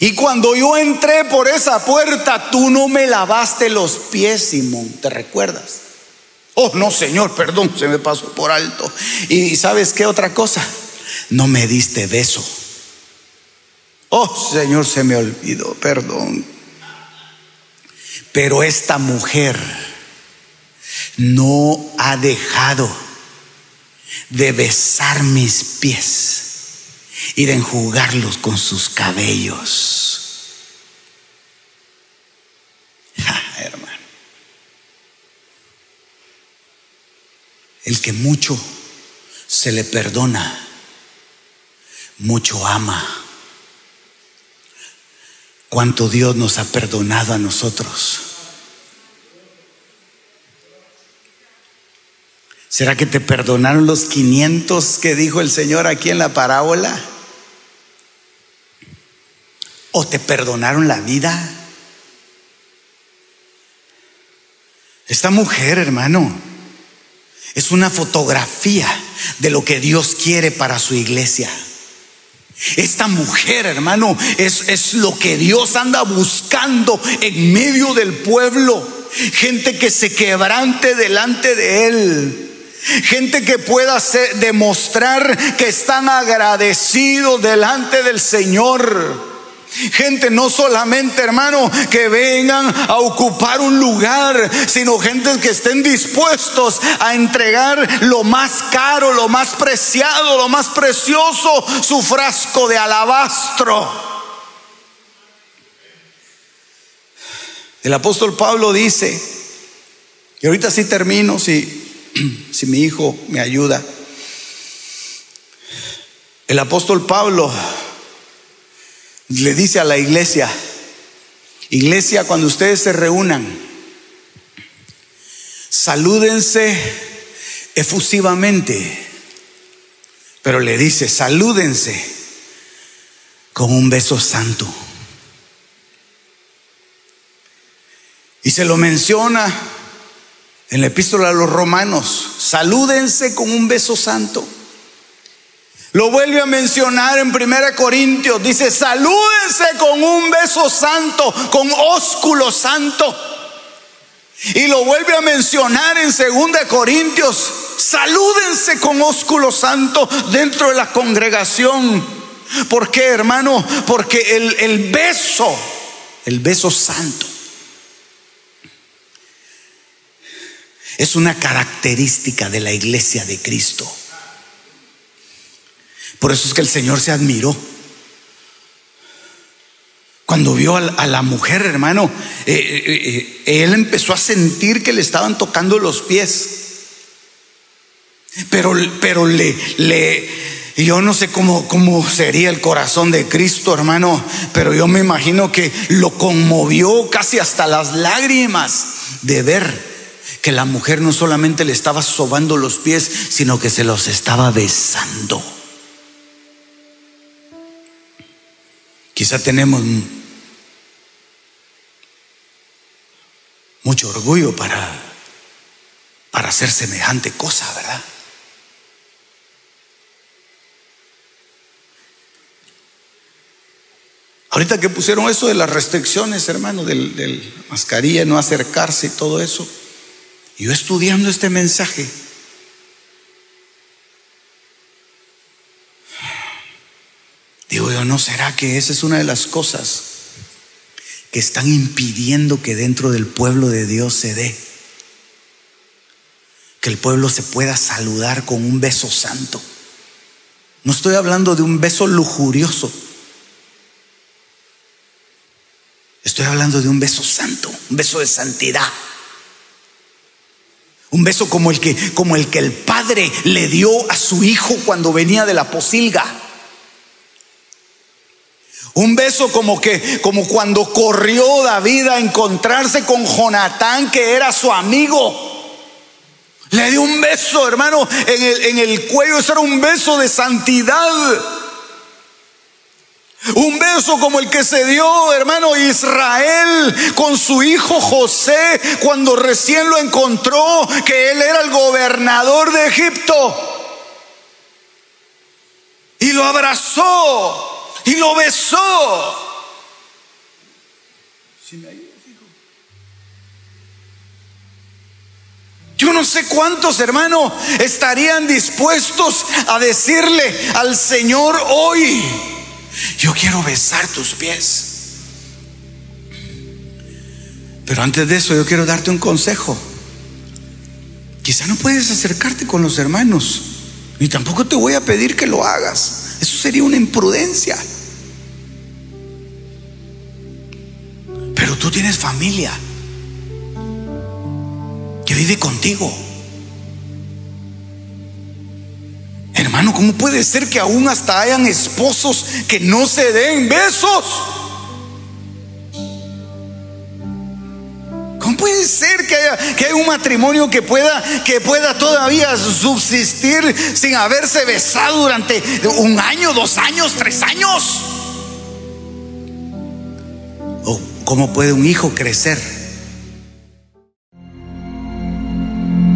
Y cuando yo entré por esa puerta, tú no me lavaste los pies, Simón, ¿te recuerdas? Oh, no, Señor, perdón, se me pasó por alto. Y sabes qué otra cosa? No me diste beso. Oh, Señor, se me olvidó, perdón. Pero esta mujer no ha dejado de besar mis pies y de enjugarlos con sus cabellos. *laughs* hermano. El que mucho se le perdona, mucho ama cuánto Dios nos ha perdonado a nosotros. ¿Será que te perdonaron los 500 que dijo el Señor aquí en la parábola? ¿O te perdonaron la vida? Esta mujer, hermano, es una fotografía de lo que Dios quiere para su iglesia. Esta mujer, hermano, es, es, lo que Dios anda buscando en medio del pueblo. Gente que se quebrante delante de Él. Gente que pueda demostrar que están agradecidos delante del Señor. Gente no solamente, hermano, que vengan a ocupar un lugar, sino gente que estén dispuestos a entregar lo más caro, lo más preciado, lo más precioso, su frasco de alabastro. El apóstol Pablo dice, y ahorita sí termino, si, *clears throat* si mi hijo me ayuda. El apóstol Pablo le dice a la iglesia, iglesia, cuando ustedes se reúnan, salúdense efusivamente, pero le dice, salúdense con un beso santo. Y se lo menciona en la epístola a los romanos, salúdense con un beso santo. Lo vuelve a mencionar en 1 Corintios. Dice, salúdense con un beso santo, con ósculo santo. Y lo vuelve a mencionar en 2 Corintios. Salúdense con ósculo santo dentro de la congregación. ¿Por qué, hermano? Porque el, el beso, el beso santo, es una característica de la iglesia de Cristo. Por eso es que el Señor se admiró. Cuando vio a la mujer, hermano, eh, eh, eh, él empezó a sentir que le estaban tocando los pies. Pero, pero le, le, yo no sé cómo, cómo sería el corazón de Cristo, hermano, pero yo me imagino que lo conmovió casi hasta las lágrimas de ver que la mujer no solamente le estaba sobando los pies, sino que se los estaba besando. Quizá tenemos mucho orgullo para, para hacer semejante cosa, ¿verdad? Ahorita que pusieron eso de las restricciones, hermano, del, del mascarilla, no acercarse y todo eso, yo estudiando este mensaje, Digo yo, ¿no será que esa es una de las cosas que están impidiendo que dentro del pueblo de Dios se dé? Que el pueblo se pueda saludar con un beso santo. No estoy hablando de un beso lujurioso. Estoy hablando de un beso santo, un beso de santidad. Un beso como el que como el que el padre le dio a su hijo cuando venía de la posilga. Un beso como que, como cuando corrió David a encontrarse con Jonatán, que era su amigo. Le dio un beso, hermano, en el, en el cuello. Eso era un beso de santidad. Un beso como el que se dio, hermano, Israel con su hijo José cuando recién lo encontró, que él era el gobernador de Egipto. Y lo abrazó y lo besó. Yo no sé cuántos hermanos estarían dispuestos a decirle al Señor hoy, yo quiero besar tus pies. Pero antes de eso yo quiero darte un consejo. Quizá no puedes acercarte con los hermanos, ni tampoco te voy a pedir que lo hagas. Eso sería una imprudencia. Pero tú tienes familia que vive contigo. Hermano, ¿cómo puede ser que aún hasta hayan esposos que no se den besos? Puede ser que haya, que un matrimonio que pueda, que pueda todavía subsistir sin haberse besado durante un año, dos años, tres años. ¿O cómo puede un hijo crecer?